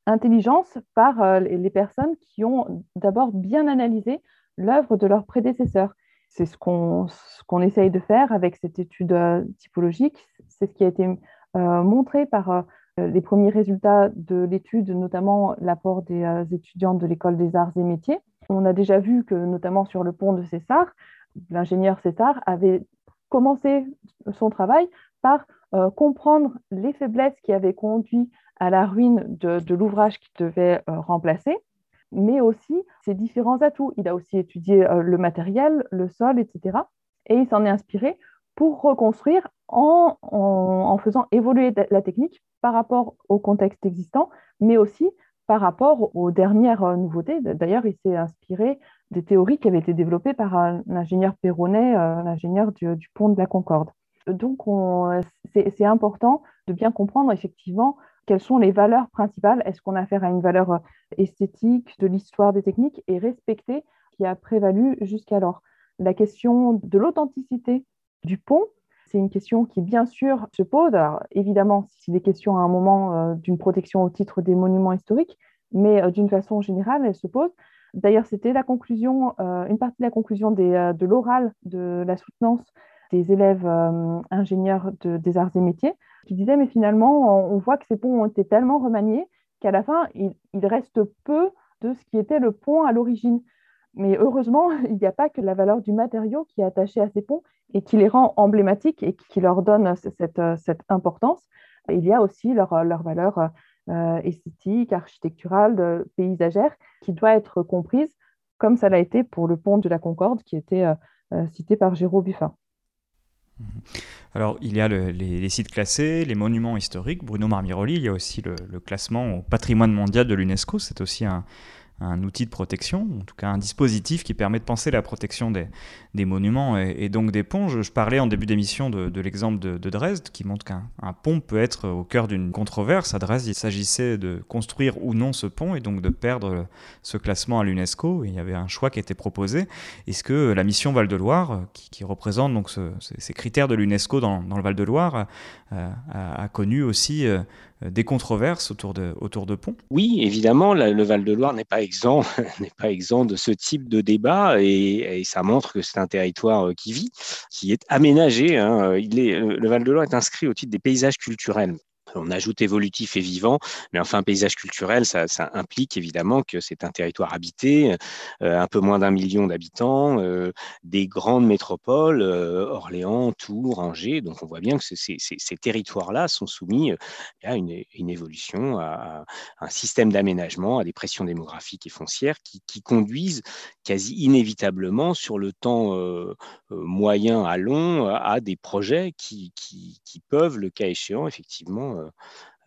intelligence par les personnes qui ont d'abord bien analysé l'œuvre de leurs prédécesseurs. C'est ce qu'on ce essaye de faire avec cette étude euh, typologique. C'est ce qui a été euh, montré par euh, les premiers résultats de l'étude, notamment l'apport des étudiants de l'école des arts et métiers. On a déjà vu que, notamment sur le pont de César, l'ingénieur César avait commencé son travail par comprendre les faiblesses qui avaient conduit à la ruine de l'ouvrage qu'il devait remplacer mais aussi ses différents atouts. Il a aussi étudié euh, le matériel, le sol, etc. Et il s'en est inspiré pour reconstruire en, faisant évoluer la technique par rapport au contexte existant, mais aussi par rapport aux dernières euh, nouveautés. D'ailleurs, il s'est inspiré des théories qui avaient été développées par un ingénieur perronnet, euh, l'ingénieur du, pont de la Concorde. Donc, c'est important de bien comprendre effectivement quelles sont les valeurs principales? Est-ce qu'on a affaire à une valeur euh, esthétique de l'histoire des techniques? Et respectée qui a prévalu jusqu'alors La question de l'authenticité du pont, c'est une question qui, bien sûr, se pose. Alors, évidemment, s'il est question à un moment euh, d'une protection au titre des monuments historiques, mais euh, d'une façon générale, elle se pose. D'ailleurs, c'était la conclusion, une partie de la conclusion de l'oral de la soutenance des élèves ingénieurs des arts et métiers, qui disait, mais finalement, on voit que ces ponts ont été tellement remaniés qu'à la fin, il, reste peu de ce qui était le pont à l'origine. Mais heureusement, il n'y a pas que la valeur du matériau qui est attachée à ces ponts et qui les rend emblématiques et qui leur donne cette, cette importance. Il y a aussi leur, leur valeur euh, esthétique, architecturale, paysagère, qui doit être comprise comme ça l'a été pour le pont de la Concorde qui était euh, euh, cité par Géraud Buffin. Mhm. Alors, il y a les, sites classés, les monuments historiques. Bruno Marmiroli, il y a aussi le, le classement au patrimoine mondial de l'UNESCO. C'est aussi un, un outil de protection, en tout cas un dispositif qui permet de penser la protection des, des monuments et, donc des ponts. Je, parlais en début d'émission de, l'exemple de, Dresde qui montre qu'un pont peut être au cœur d'une controverse. À Dresde, il s'agissait de construire ou non ce pont et donc de perdre ce classement à l'UNESCO. Il y avait un choix qui était proposé. Est-ce que la mission Val-de-Loire, qui, représente donc ces critères de l'UNESCO dans, le Val-de-Loire, euh, a, connu aussi euh, des controverses autour de, autour de ponts Oui, évidemment, le Val-de-Loire n'est pas exempt, n'est pas exempt de ce type de débat et, ça montre que c'est un territoire euh, qui vit, qui est aménagé. Hein. Est, le Val-de-Loire est inscrit au titre des paysages culturels on ajoute évolutif et vivant, mais enfin, paysage culturel, ça, implique évidemment que c'est un territoire habité, euh, un peu moins d'un million d'habitants, euh, des grandes métropoles, euh, Orléans, Tours, Angers. Donc, on voit bien que ces, territoires-là sont soumis à une, évolution, à, un système d'aménagement, à des pressions démographiques et foncières qui, conduisent quasi inévitablement sur le temps moyen à long à des projets qui peuvent, le cas échéant, effectivement, euh,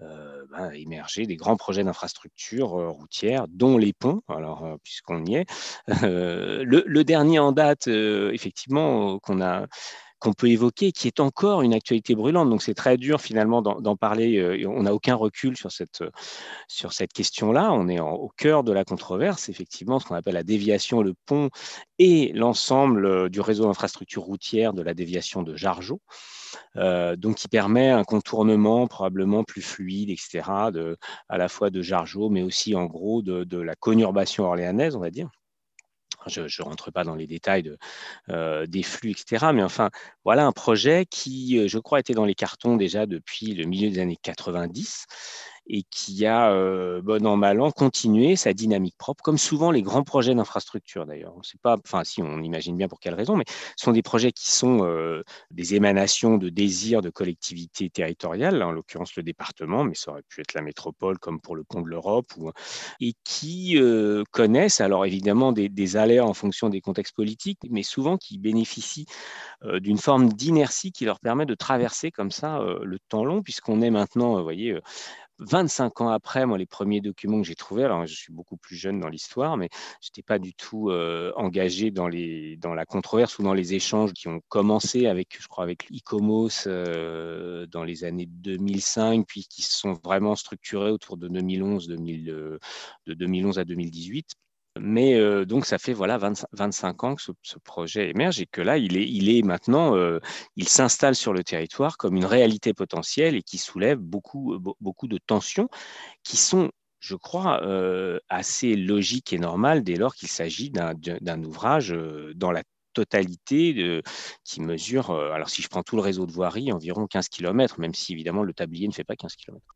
euh, ben, émerger des grands projets d'infrastructures euh, routières, dont les ponts, alors puisqu'on y est. Le, dernier en date, effectivement, qu'on a qu'on peut évoquer, qui est encore une actualité brûlante. Donc c'est très dur finalement d'en parler. On n'a aucun recul sur cette, sur cette question-là. On est au cœur de la controverse, effectivement, ce qu'on appelle la déviation, le pont et l'ensemble du réseau d'infrastructures routières de la déviation de Jargeau. Euh, donc qui permet un contournement probablement plus fluide, etc., de, à la fois de Jargeau, mais aussi en gros de, la conurbation orléanaise, on va dire. Je ne rentre pas dans les détails euh, des flux, etc. Mais enfin, voilà un projet qui, euh, je crois, était dans les cartons déjà depuis le milieu des années 90 et qui a, bon an, mal an, continué sa dynamique propre, comme souvent les grands projets d'infrastructure d'ailleurs. On sait pas, enfin si, on imagine bien pour quelle raison, mais ce sont des projets qui sont des émanations de désirs de collectivités territoriales, en l'occurrence le département, mais ça aurait pu être la métropole comme pour le pont de l'Europe, et qui connaissent alors évidemment des, des aléas en fonction des contextes politiques, mais souvent qui bénéficient d'une forme d'inertie qui leur permet de traverser comme ça le temps long, puisqu'on est maintenant, vous voyez, 25 ans après, moi, les premiers documents que j'ai trouvés, alors je suis beaucoup plus jeune dans l'histoire, mais je n'étais pas du tout engagé dans, les, dans la controverse ou dans les échanges qui ont commencé avec, je crois, avec l'ICOMOS dans les années 2005, puis qui se sont vraiment structurés autour de 2011, 2000, de 2011 à 2018. Mais euh, donc, ça fait voilà 25 ans que ce, projet émerge et que là, il est, maintenant, euh, il s'installe sur le territoire comme une réalité potentielle et qui soulève beaucoup, beaucoup de tensions qui sont je crois, euh, assez logiques et normales dès lors qu'il s'agit d'un ouvrage dans la totalité qui mesure, alors si je prends tout le réseau de voirie, environ 15 km, même si évidemment le tablier ne fait pas 15 km.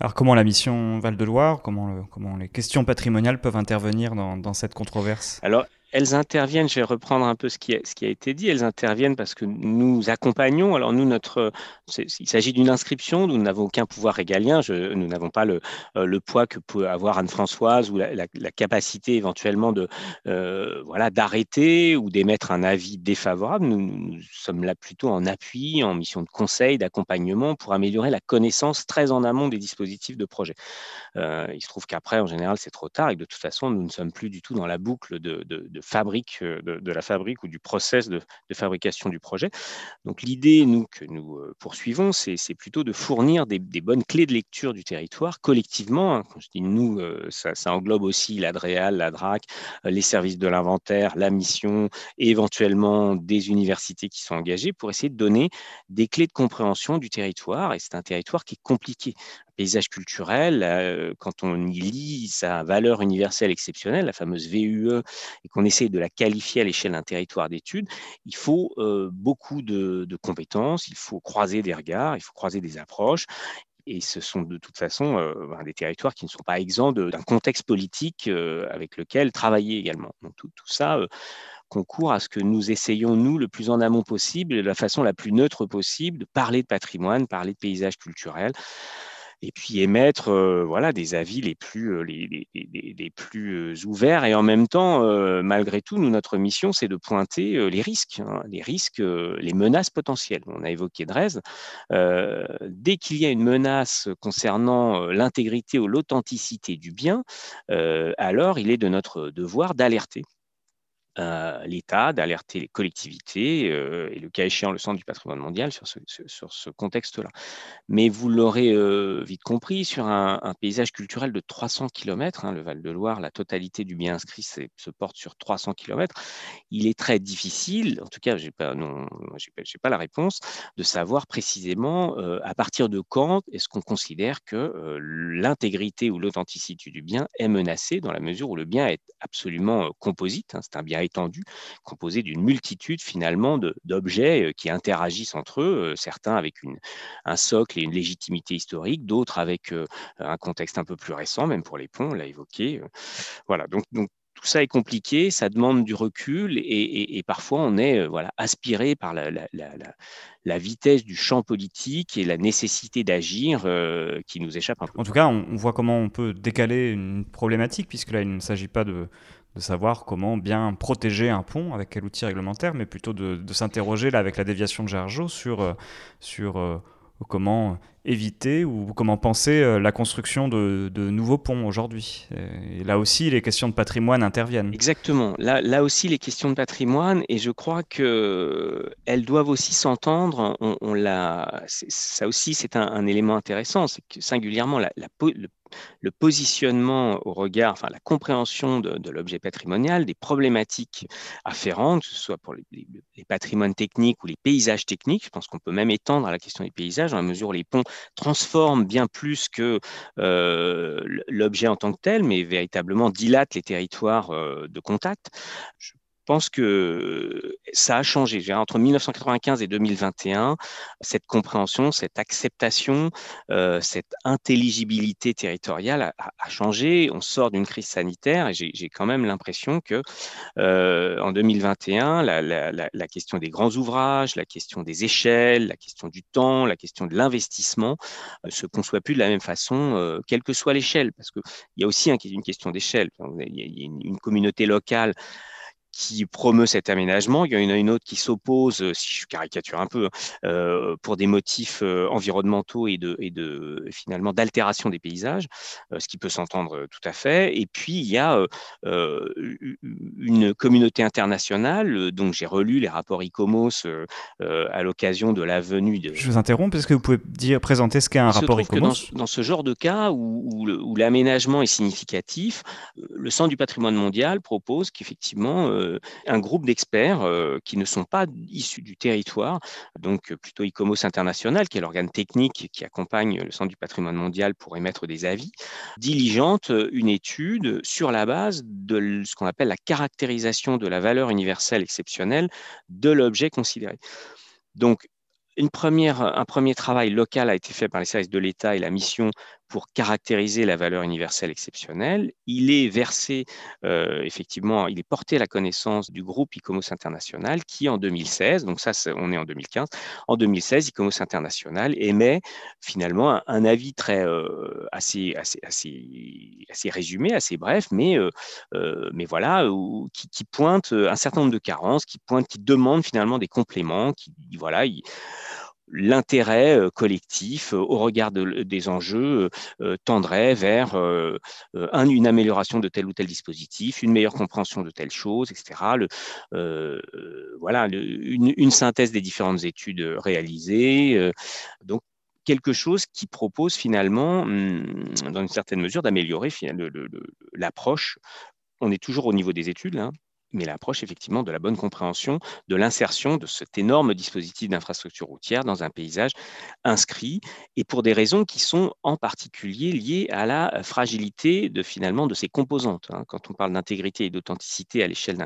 Alors comment la mission Val-de-Loire, comment, comment les questions patrimoniales peuvent intervenir dans, cette controverse? Elles interviennent, je vais reprendre un peu ce qui, a, été dit, elles interviennent parce que nous accompagnons, alors nous, notre, il s'agit d'une inscription, nous n'avons aucun pouvoir régalien, nous n'avons pas le, euh, le, poids que peut avoir Anne-Françoise ou la, capacité éventuellement euh, voilà, d'arrêter ou d'émettre un avis défavorable. Nous, sommes là plutôt en appui, en mission de conseil, d'accompagnement pour améliorer la connaissance très en amont des dispositifs de projet. Euh, il se trouve qu'après, en général, c'est trop tard et que de toute façon, nous ne sommes plus du tout dans la boucle de fabrique, euh, de, la fabrique ou du process de, fabrication du projet. Donc l'idée, nous, que nous euh, poursuivons, c'est plutôt de fournir des, bonnes clés de lecture du territoire collectivement. Hein. Quand je dis nous, euh, ça, englobe aussi l'ADREAL, la DRAC, les services de l'inventaire, la mission et éventuellement des universités qui sont engagées pour essayer de donner des clés de compréhension du territoire. Et c'est un territoire qui est compliqué paysage culturel, quand on y lit sa valeur universelle exceptionnelle, la fameuse VUE, et qu'on essaie de la qualifier à l'échelle d'un territoire d'études, il faut beaucoup de, compétences, il faut croiser des regards, il faut croiser des approches. Et ce sont de toute façon ben, des territoires qui ne sont pas exempts d'un contexte politique avec lequel travailler également. Tout ça concourt à ce que nous essayons, nous, le plus en amont possible, de la façon la plus neutre possible, de parler de patrimoine, parler de paysage culturel, et puis émettre euh, voilà, des avis les plus, euh, euh, ouverts. Et en même temps, malgré tout, nous, notre mission, c'est de pointer les risques, hein, les risques, les menaces potentielles. On a évoqué Dresde. dès qu'il y a une menace concernant l'intégrité ou l'authenticité du bien, alors il est de notre devoir d'alerter. Euh, l'État, d'alerter les collectivités euh, et le cas échéant le Centre du patrimoine mondial sur ce, sur ce contexte-là. Mais vous l'aurez euh, vite compris, sur un, paysage culturel de 300 km, hein, le Val-de-Loire, la totalité du bien inscrit se porte sur 300 km, il est très difficile, en tout cas, je n'ai pas, pas, la réponse, de savoir précisément à partir de quand est-ce qu'on considère que l'intégrité ou l'authenticité du bien est menacée dans la mesure où le bien est absolument composite, hein, c'est un bien étendu, composé d'une multitude finalement d'objets euh, qui interagissent entre eux, euh, certains avec un socle et une légitimité historique, d'autres avec euh, un contexte un peu plus récent, même pour les ponts, on l'a évoqué. Voilà, donc, tout ça est compliqué, ça demande du recul et, parfois on est aspiré par la, vitesse du champ politique et la nécessité d'agir qui nous échappe un peu. En tout cas, on, voit comment on peut décaler une problématique, puisque là, il ne s'agit pas de, de savoir comment bien protéger un pont, avec quel outil réglementaire, mais plutôt de, s'interroger là avec la déviation de Gergeau sur, euh, sur euh, comment éviter ou comment penser euh, la construction de, nouveaux ponts aujourd'hui. Et là aussi, les questions de patrimoine interviennent. Exactement. Là, là aussi, les questions de patrimoine, et je crois qu'elles doivent aussi s'entendre. On, ça aussi, c'est un, élément intéressant, c'est que singulièrement, la, la, le le positionnement au regard, enfin la compréhension de, l'objet patrimonial, des problématiques afférentes, que ce soit pour les, patrimoines techniques ou les paysages techniques. Je pense qu'on peut même étendre à la question des paysages, dans la mesure où les ponts transforment bien plus que euh, l'objet en tant que tel, mais véritablement dilatent les territoires euh, de contact pense que ça a changé. Entre 1995 et 2021, cette compréhension, cette acceptation, euh, cette intelligibilité territoriale a, changé. On sort d'une crise sanitaire et j'ai quand même l'impression que euh, en 2021, la, la, question des grands ouvrages, la question des échelles, la question du temps, la question de l'investissement euh, se conçoit plus de la même façon, quelle que soit l'échelle, parce qu'il y a aussi une question d'échelle. Il y a une communauté locale qui promeut cet aménagement. Il y en a une autre qui s'oppose, euh, si je caricature un peu, hein, euh, pour des motifs euh, environnementaux et de, et de finalement d'altération des paysages, ce qui peut s'entendre tout à fait. Et puis il y a une communauté internationale. Donc j'ai relu les rapports ICOMOS à l'occasion de la venue de. Je vous interromps parce que vous pouvez dire présenter ce qu'est un rapport ICOMOS. dans, ce genre de cas où, où l'aménagement est significatif, le Centre du patrimoine mondial propose qu'effectivement un groupe d'experts euh, qui ne sont pas issus du territoire, donc plutôt ICOMOS International, qui est l'organe technique qui accompagne le Centre du patrimoine mondial pour émettre des avis, diligente une étude sur la base de ce qu'on appelle la caractérisation de la valeur universelle exceptionnelle de l'objet considéré. Donc, une première, un premier travail local a été fait par les services de l'État et la mission pour caractériser la valeur universelle exceptionnelle. Il est versé, euh, effectivement, il est porté à la connaissance du groupe ICOMOS International qui, en 2016, donc ça, on est en 2015, en 2016, ICOMOS International émet finalement un, avis très euh, assez, assez, assez, résumé, assez bref, mais, euh, mais voilà, qui, qui, pointe un certain nombre de carences, qui pointe, qui demande finalement des compléments, qui, voilà, il, l'intérêt euh, collectif euh, au regard des enjeux euh, tendrait vers une amélioration de tel ou tel dispositif, une meilleure compréhension de telle chose, etc. voilà, une, synthèse des différentes études réalisées. donc, quelque chose qui propose finalement, hum, dans une certaine mesure, d'améliorer l'approche. On est toujours au niveau des études, là, mais l'approche effectivement de la bonne compréhension de l'insertion de cet énorme dispositif d'infrastructure routière dans un paysage inscrit et pour des raisons qui sont en particulier liées à la fragilité de finalement de ses composantes. Hein. Quand on parle d'intégrité et d'authenticité à l'échelle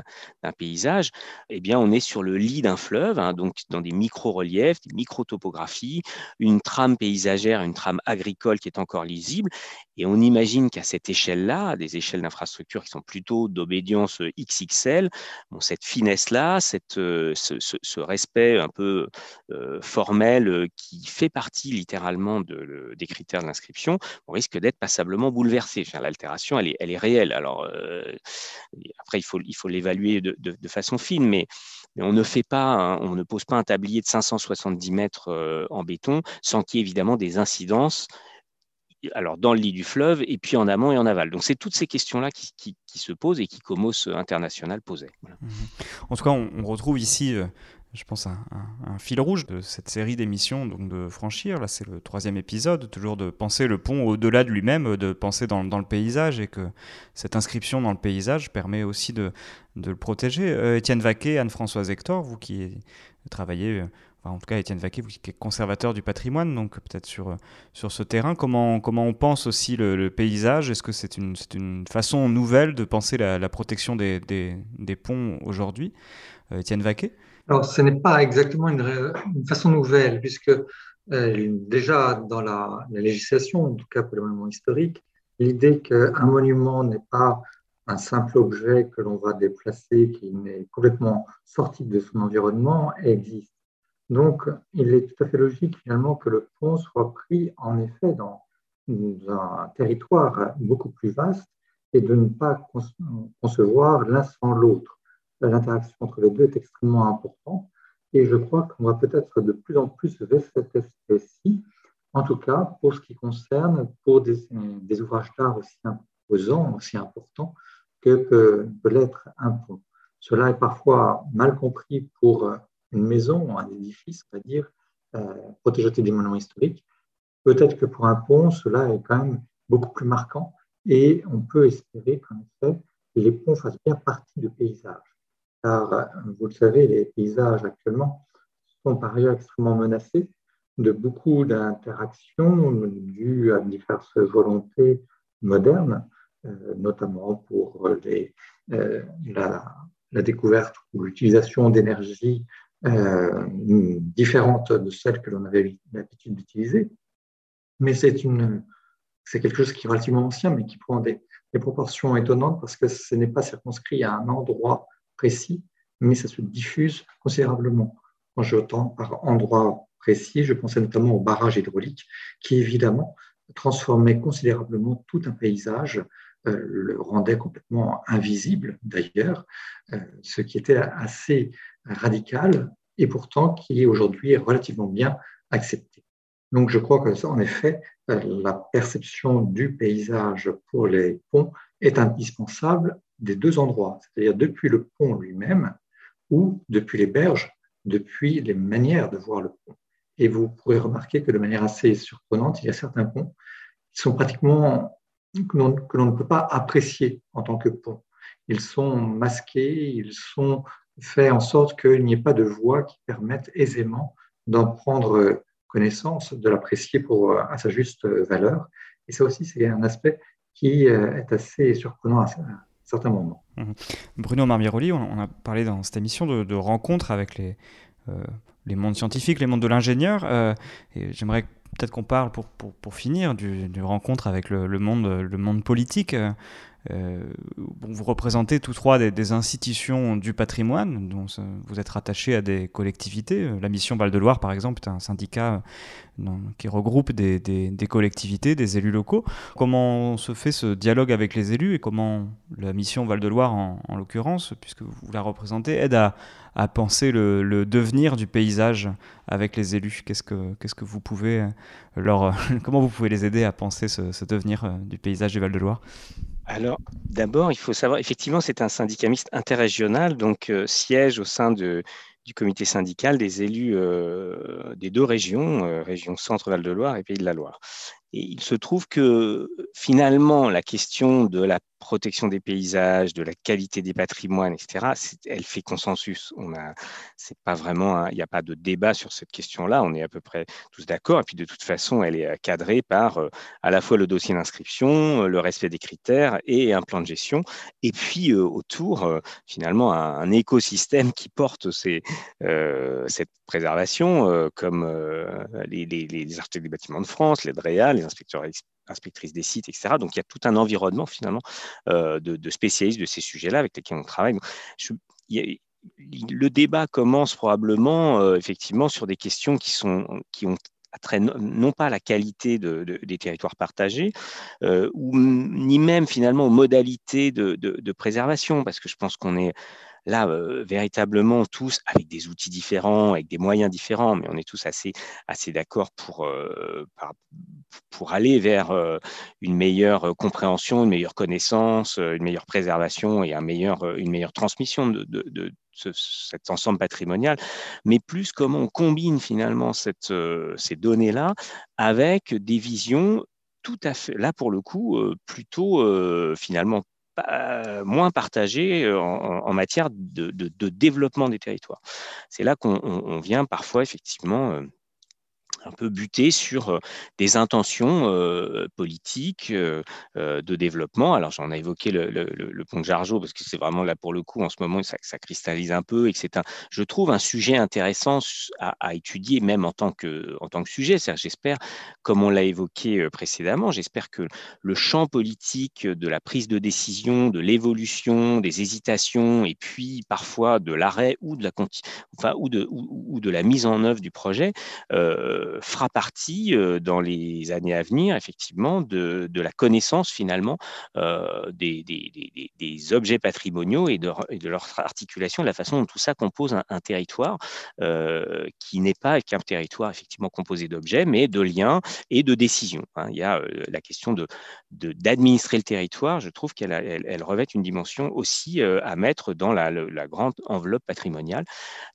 d'un paysage, eh bien on est sur le lit d'un fleuve, hein, donc dans des micro-reliefs, des micro-topographies, une trame paysagère, une trame agricole qui est encore lisible et on imagine qu'à cette échelle-là, des échelles d'infrastructure qui sont plutôt d'obédience XXL, cette finesse-là, euh, ce, respect un peu euh, formel euh, qui fait partie littéralement de, des critères de l'inscription, on risque d'être passablement bouleversé. L'altération, elle est, elle est réelle. Alors, après, il faut l'évaluer de, façon fine, mais, on ne pose pas un tablier de 570 mètres en béton sans qu'il y ait évidemment des incidences alors dans le lit du fleuve et puis en amont et en aval. Donc c'est toutes ces questions-là qui, se posent et qui Comos International posait. Mmh en tout cas, on, retrouve ici, euh, je pense, un, fil rouge de cette série d'émissions, donc de franchir. Là, c'est le troisième épisode, toujours de penser le pont au-delà de lui-même, de penser dans, le paysage et que cette inscription dans le paysage permet aussi de, le protéger. Euh, Étienne Vaquet, Anne-Françoise Hector, vous qui travaillez euh, en tout cas Étienne Vaquet, qui est conservateur du patrimoine, donc peut-être sur, sur ce terrain, comment, comment on pense aussi le, paysage? Est-ce que c'est une, une, façon nouvelle de penser la, protection des, des, ponts aujourd'hui? Euh, Étienne Vaquet? Alors, ce n'est pas exactement une, façon nouvelle, puisque euh, déjà dans la, législation, en tout cas pour le monument historique, l'idée qu'un monument n'est pas un simple objet que l'on va déplacer, qui n'est complètement sorti de son environnement, existe. Donc, il est tout à fait logique finalement que le pont soit pris en effet dans un territoire beaucoup plus vaste et de ne pas concevoir l'un sans l'autre. L'interaction entre les deux est extrêmement importante et je crois qu'on va peut-être de plus en plus vers cette espèce-ci, en tout cas pour ce qui concerne pour des, ouvrages d'art aussi imposants, aussi importants que peut l'être un pont. Cela est parfois mal compris pour une maison, un édifice, on va dire, euh, protégé des monuments historiques. Peut-être que pour un pont, cela est quand même beaucoup plus marquant et on peut espérer qu'en effet, les ponts fassent bien partie du paysage. Car, euh, vous le savez, les paysages actuellement sont par ailleurs extrêmement menacés de beaucoup d'interactions dues à diverses volontés modernes, euh, notamment pour la découverte ou l'utilisation d'énergie euh, différentes de celles que l'on avait l'habitude d'utiliser. Mais c'est une, c'est quelque chose qui est relativement ancien, mais qui prend des, proportions étonnantes parce que ce n'est pas circonscrit à un endroit précis, mais ça se diffuse considérablement. Quand je tends par endroit précis, je pensais notamment au barrage hydraulique qui évidemment transformait considérablement tout un paysage, euh, le rendait complètement invisible d'ailleurs, euh, ce qui était assez radical et pourtant qui aujourd'hui est relativement bien accepté. Donc je crois que en effet, la perception du paysage pour les ponts est indispensable des deux endroits, c'est-à-dire depuis le pont lui-même ou depuis les berges, depuis les manières de voir le pont. Et vous pourrez remarquer que de manière assez surprenante, il y a certains ponts qui sont pratiquement que l'on ne peut pas apprécier en tant que pont. Ils sont masqués, ils sont faits en sorte qu'il n'y ait pas de voix qui permettent aisément d'en prendre connaissance, de l'apprécier pour à sa juste valeur. Et ça aussi, c'est un aspect qui euh, est assez surprenant à certains moments. Mmh. Bruno Marmiroli, on a parlé dans cette émission de, rencontres avec les, euh, les mondes scientifiques, les mondes de l'ingénieur. Euh, j'aimerais peut-être qu'on parle, pour, pour, finir, du, du, rencontre avec le, monde, le monde politique. Euh, vous représentez tous trois des, institutions du patrimoine, dont vous êtes rattachés à des collectivités. La mission Val-de-Loire, par exemple, est un syndicat euh, qui regroupe des, collectivités, des élus locaux. Comment se fait ce dialogue avec les élus et comment la mission Val-de-Loire, en, l'occurrence, puisque vous la représentez, aide à, penser le, devenir du paysage avec les élus? Qu'est-ce que, vous pouvez euh, leur, comment vous pouvez les aider à penser ce, ce devenir du paysage du Val-de-Loire? Alors, d'abord, il faut savoir, effectivement, c'est un syndicat mixte interrégional, donc euh, siège au sein du comité syndical des élus euh, des deux régions, euh, région Centre-Val de Loire et Pays de la Loire. Et il se trouve que finalement, la question de la protection des paysages, de la qualité des patrimoines, etc., elle fait consensus. On a, c'est pas vraiment, il n'y a pas de débat sur cette question-là. On est à peu près tous d'accord. Et puis de toute façon, elle est cadrée par euh, à la fois le dossier d'inscription, le respect des critères et un plan de gestion. Et puis euh, autour, euh, finalement, un, écosystème qui porte cette préservation, comme les, les, les, architectes des bâtiments de France, les DREA, les inspecteurs inspectrices des sites, etc. Donc il y a tout un environnement finalement euh, de, spécialistes de ces sujets-là avec lesquels on travaille. le débat commence probablement euh, effectivement sur des questions qui, sont, qui ont trait non pas à la qualité des territoires partagés, euh, ou ni même finalement aux modalités de préservation, parce que je pense qu'on est là, véritablement, tous, avec des outils différents, avec des moyens différents, mais on est tous assez, assez d'accord pour, pour aller vers une meilleure compréhension, une meilleure connaissance, une meilleure préservation et un meilleur, une meilleure transmission de, cet ensemble patrimonial, mais plus comment on combine finalement ces données-là avec des visions tout à fait, là pour le coup, plutôt finalement moins partagé euh, en, matière de, développement des territoires. C'est là qu'on vient parfois effectivement un peu buté sur des intentions politiques de développement. Alors j'en ai évoqué le, pont de Jargeau parce que c'est vraiment là pour le coup en ce moment ça, ça cristallise un peu et que c'est un, je trouve un sujet intéressant à, étudier même en tant que en tant que sujet. J'espère, comme on l'a évoqué précédemment, j'espère que le champ politique de la prise de décision, de l'évolution, des hésitations et puis parfois de l'arrêt ou de la ou, de la mise en œuvre du projet fera partie euh, dans les années à venir, effectivement, de, la connaissance finalement euh, des, des, objets patrimoniaux et de, de, leur articulation, de la façon dont tout ça compose un, territoire euh, qui n'est pas qu'un territoire effectivement composé d'objets, mais de liens et de décisions. Hein. Il y a la question de, d'administrer le territoire, je trouve qu'elle elle, revêt une dimension aussi à mettre dans la, la, grande enveloppe patrimoniale.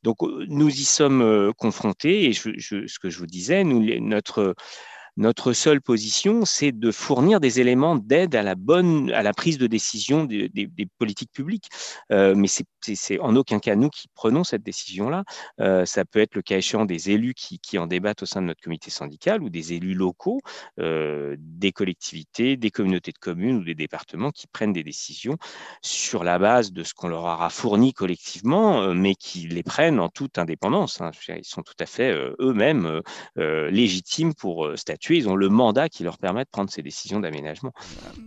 Donc nous y sommes confrontés et ce que je vous disais, nous, notre, Notre seule position, c'est de fournir des éléments d'aide à la bonne, à la prise de décision des, politiques publiques. Euh, mais c'est en aucun cas nous qui prenons cette décision-là. Euh, ça peut être le cas échéant des élus qui, en débattent au sein de notre comité syndical ou des élus locaux, euh, des collectivités, des communautés de communes ou des départements qui prennent des décisions sur la base de ce qu'on leur aura fourni collectivement, mais qui les prennent en toute indépendance. Hein. Ils sont tout à fait eux-mêmes légitimes pour statuer. Ils ont le mandat qui leur permet de prendre ces décisions d'aménagement.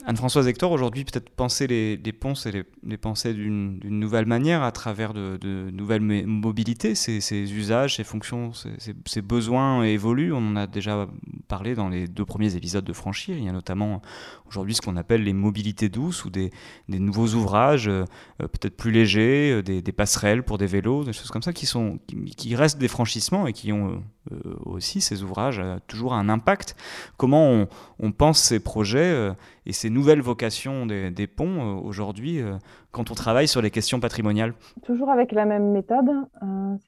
Anne-Françoise Hector, aujourd'hui, peut-être penser les, ponts, c'est les, penser d'une nouvelle manière à travers de, nouvelles mobilités. Ces, usages, ces fonctions, ces, besoins évoluent. On en a déjà parlé dans les deux premiers épisodes de Franchir. Il y a notamment aujourd'hui ce qu'on appelle les mobilités douces ou des, nouveaux ouvrages euh, peut-être plus légers, euh, des, passerelles pour des vélos, des choses comme ça qui, sont, qui, restent des franchissements et qui ont euh, aussi ces ouvrages toujours un impact. Comment on, pense ces projets et ces nouvelles vocations des, ponts aujourd'hui quand on travaille sur les questions patrimoniales Toujours avec la même méthode,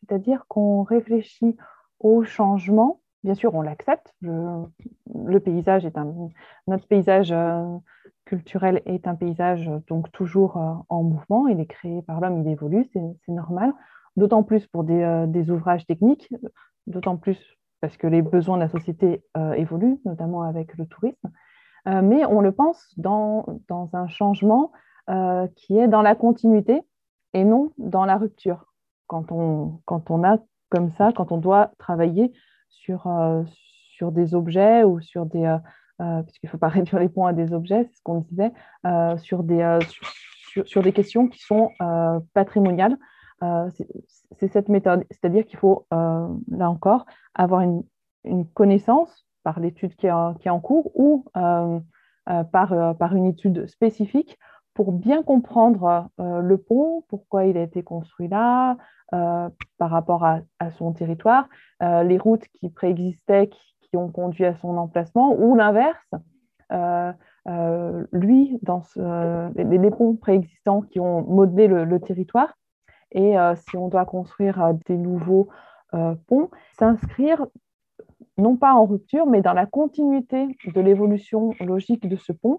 c'est-à-dire qu'on réfléchit au changement bien sûr, on l'accepte. Le, paysage est un, notre paysage euh, culturel est un paysage donc toujours euh, en mouvement. Il est créé par l'homme, il évolue, c'est normal. D'autant plus pour des, euh, ouvrages techniques, d'autant plus parce que les besoins de la société évoluent, notamment avec le tourisme. mais on le pense dans, dans un changement qui est dans la continuité et non dans la rupture. Quand on, quand on a comme ça, quand on doit travailler sur, euh, sur des objets ou sur des... Euh, euh, puisqu'il ne faut pas réduire les points à des objets, c'est ce qu'on disait, sur, des, sur, des questions qui sont patrimoniales. C'est cette méthode. C'est-à-dire qu'il faut, là encore, avoir une, connaissance par l'étude qui, est en cours ou par, par une étude spécifique pour bien comprendre le pont, pourquoi il a été construit là, euh, par rapport à, son territoire, euh, les routes qui préexistaient, qui, ont conduit à son emplacement, ou l'inverse, euh, lui, dans les, ponts préexistants qui ont modelé le, territoire, et si on doit construire des nouveaux ponts, s'inscrire non pas en rupture, mais dans la continuité de l'évolution logique de ce pont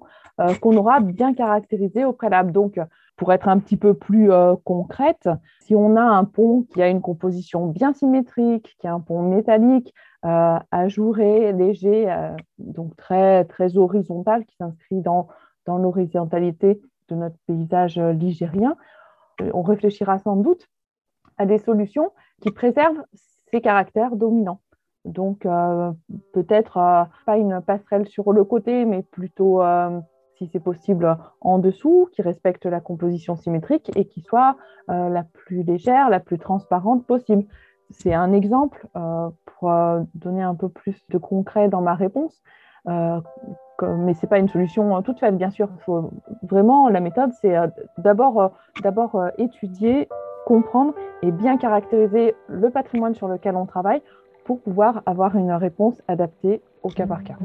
qu'on aura bien caractérisé au préalable. Donc, pour être un petit peu plus euh, concrète, si on a un pont qui a une composition bien symétrique, qui est un pont métallique, euh, ajouré, léger, euh, donc très, très horizontal, qui s'inscrit dans, dans l'horizontalité de notre paysage ligérien, on réfléchira sans doute à des solutions qui préservent ces caractères dominants. Donc, peut-être pas une passerelle sur le côté, mais plutôt si c'est possible, en dessous, qui respecte la composition symétrique et qui soit euh, la plus légère, la plus transparente possible. C'est un exemple euh, pour euh, donner un peu plus de concret dans ma réponse. Mais ce n'est pas une solution toute faite, bien sûr. Vraiment, la méthode, c'est d'abord d'abord étudier, comprendre et bien caractériser le patrimoine sur lequel on travaille pour pouvoir avoir une réponse adaptée au cas par cas.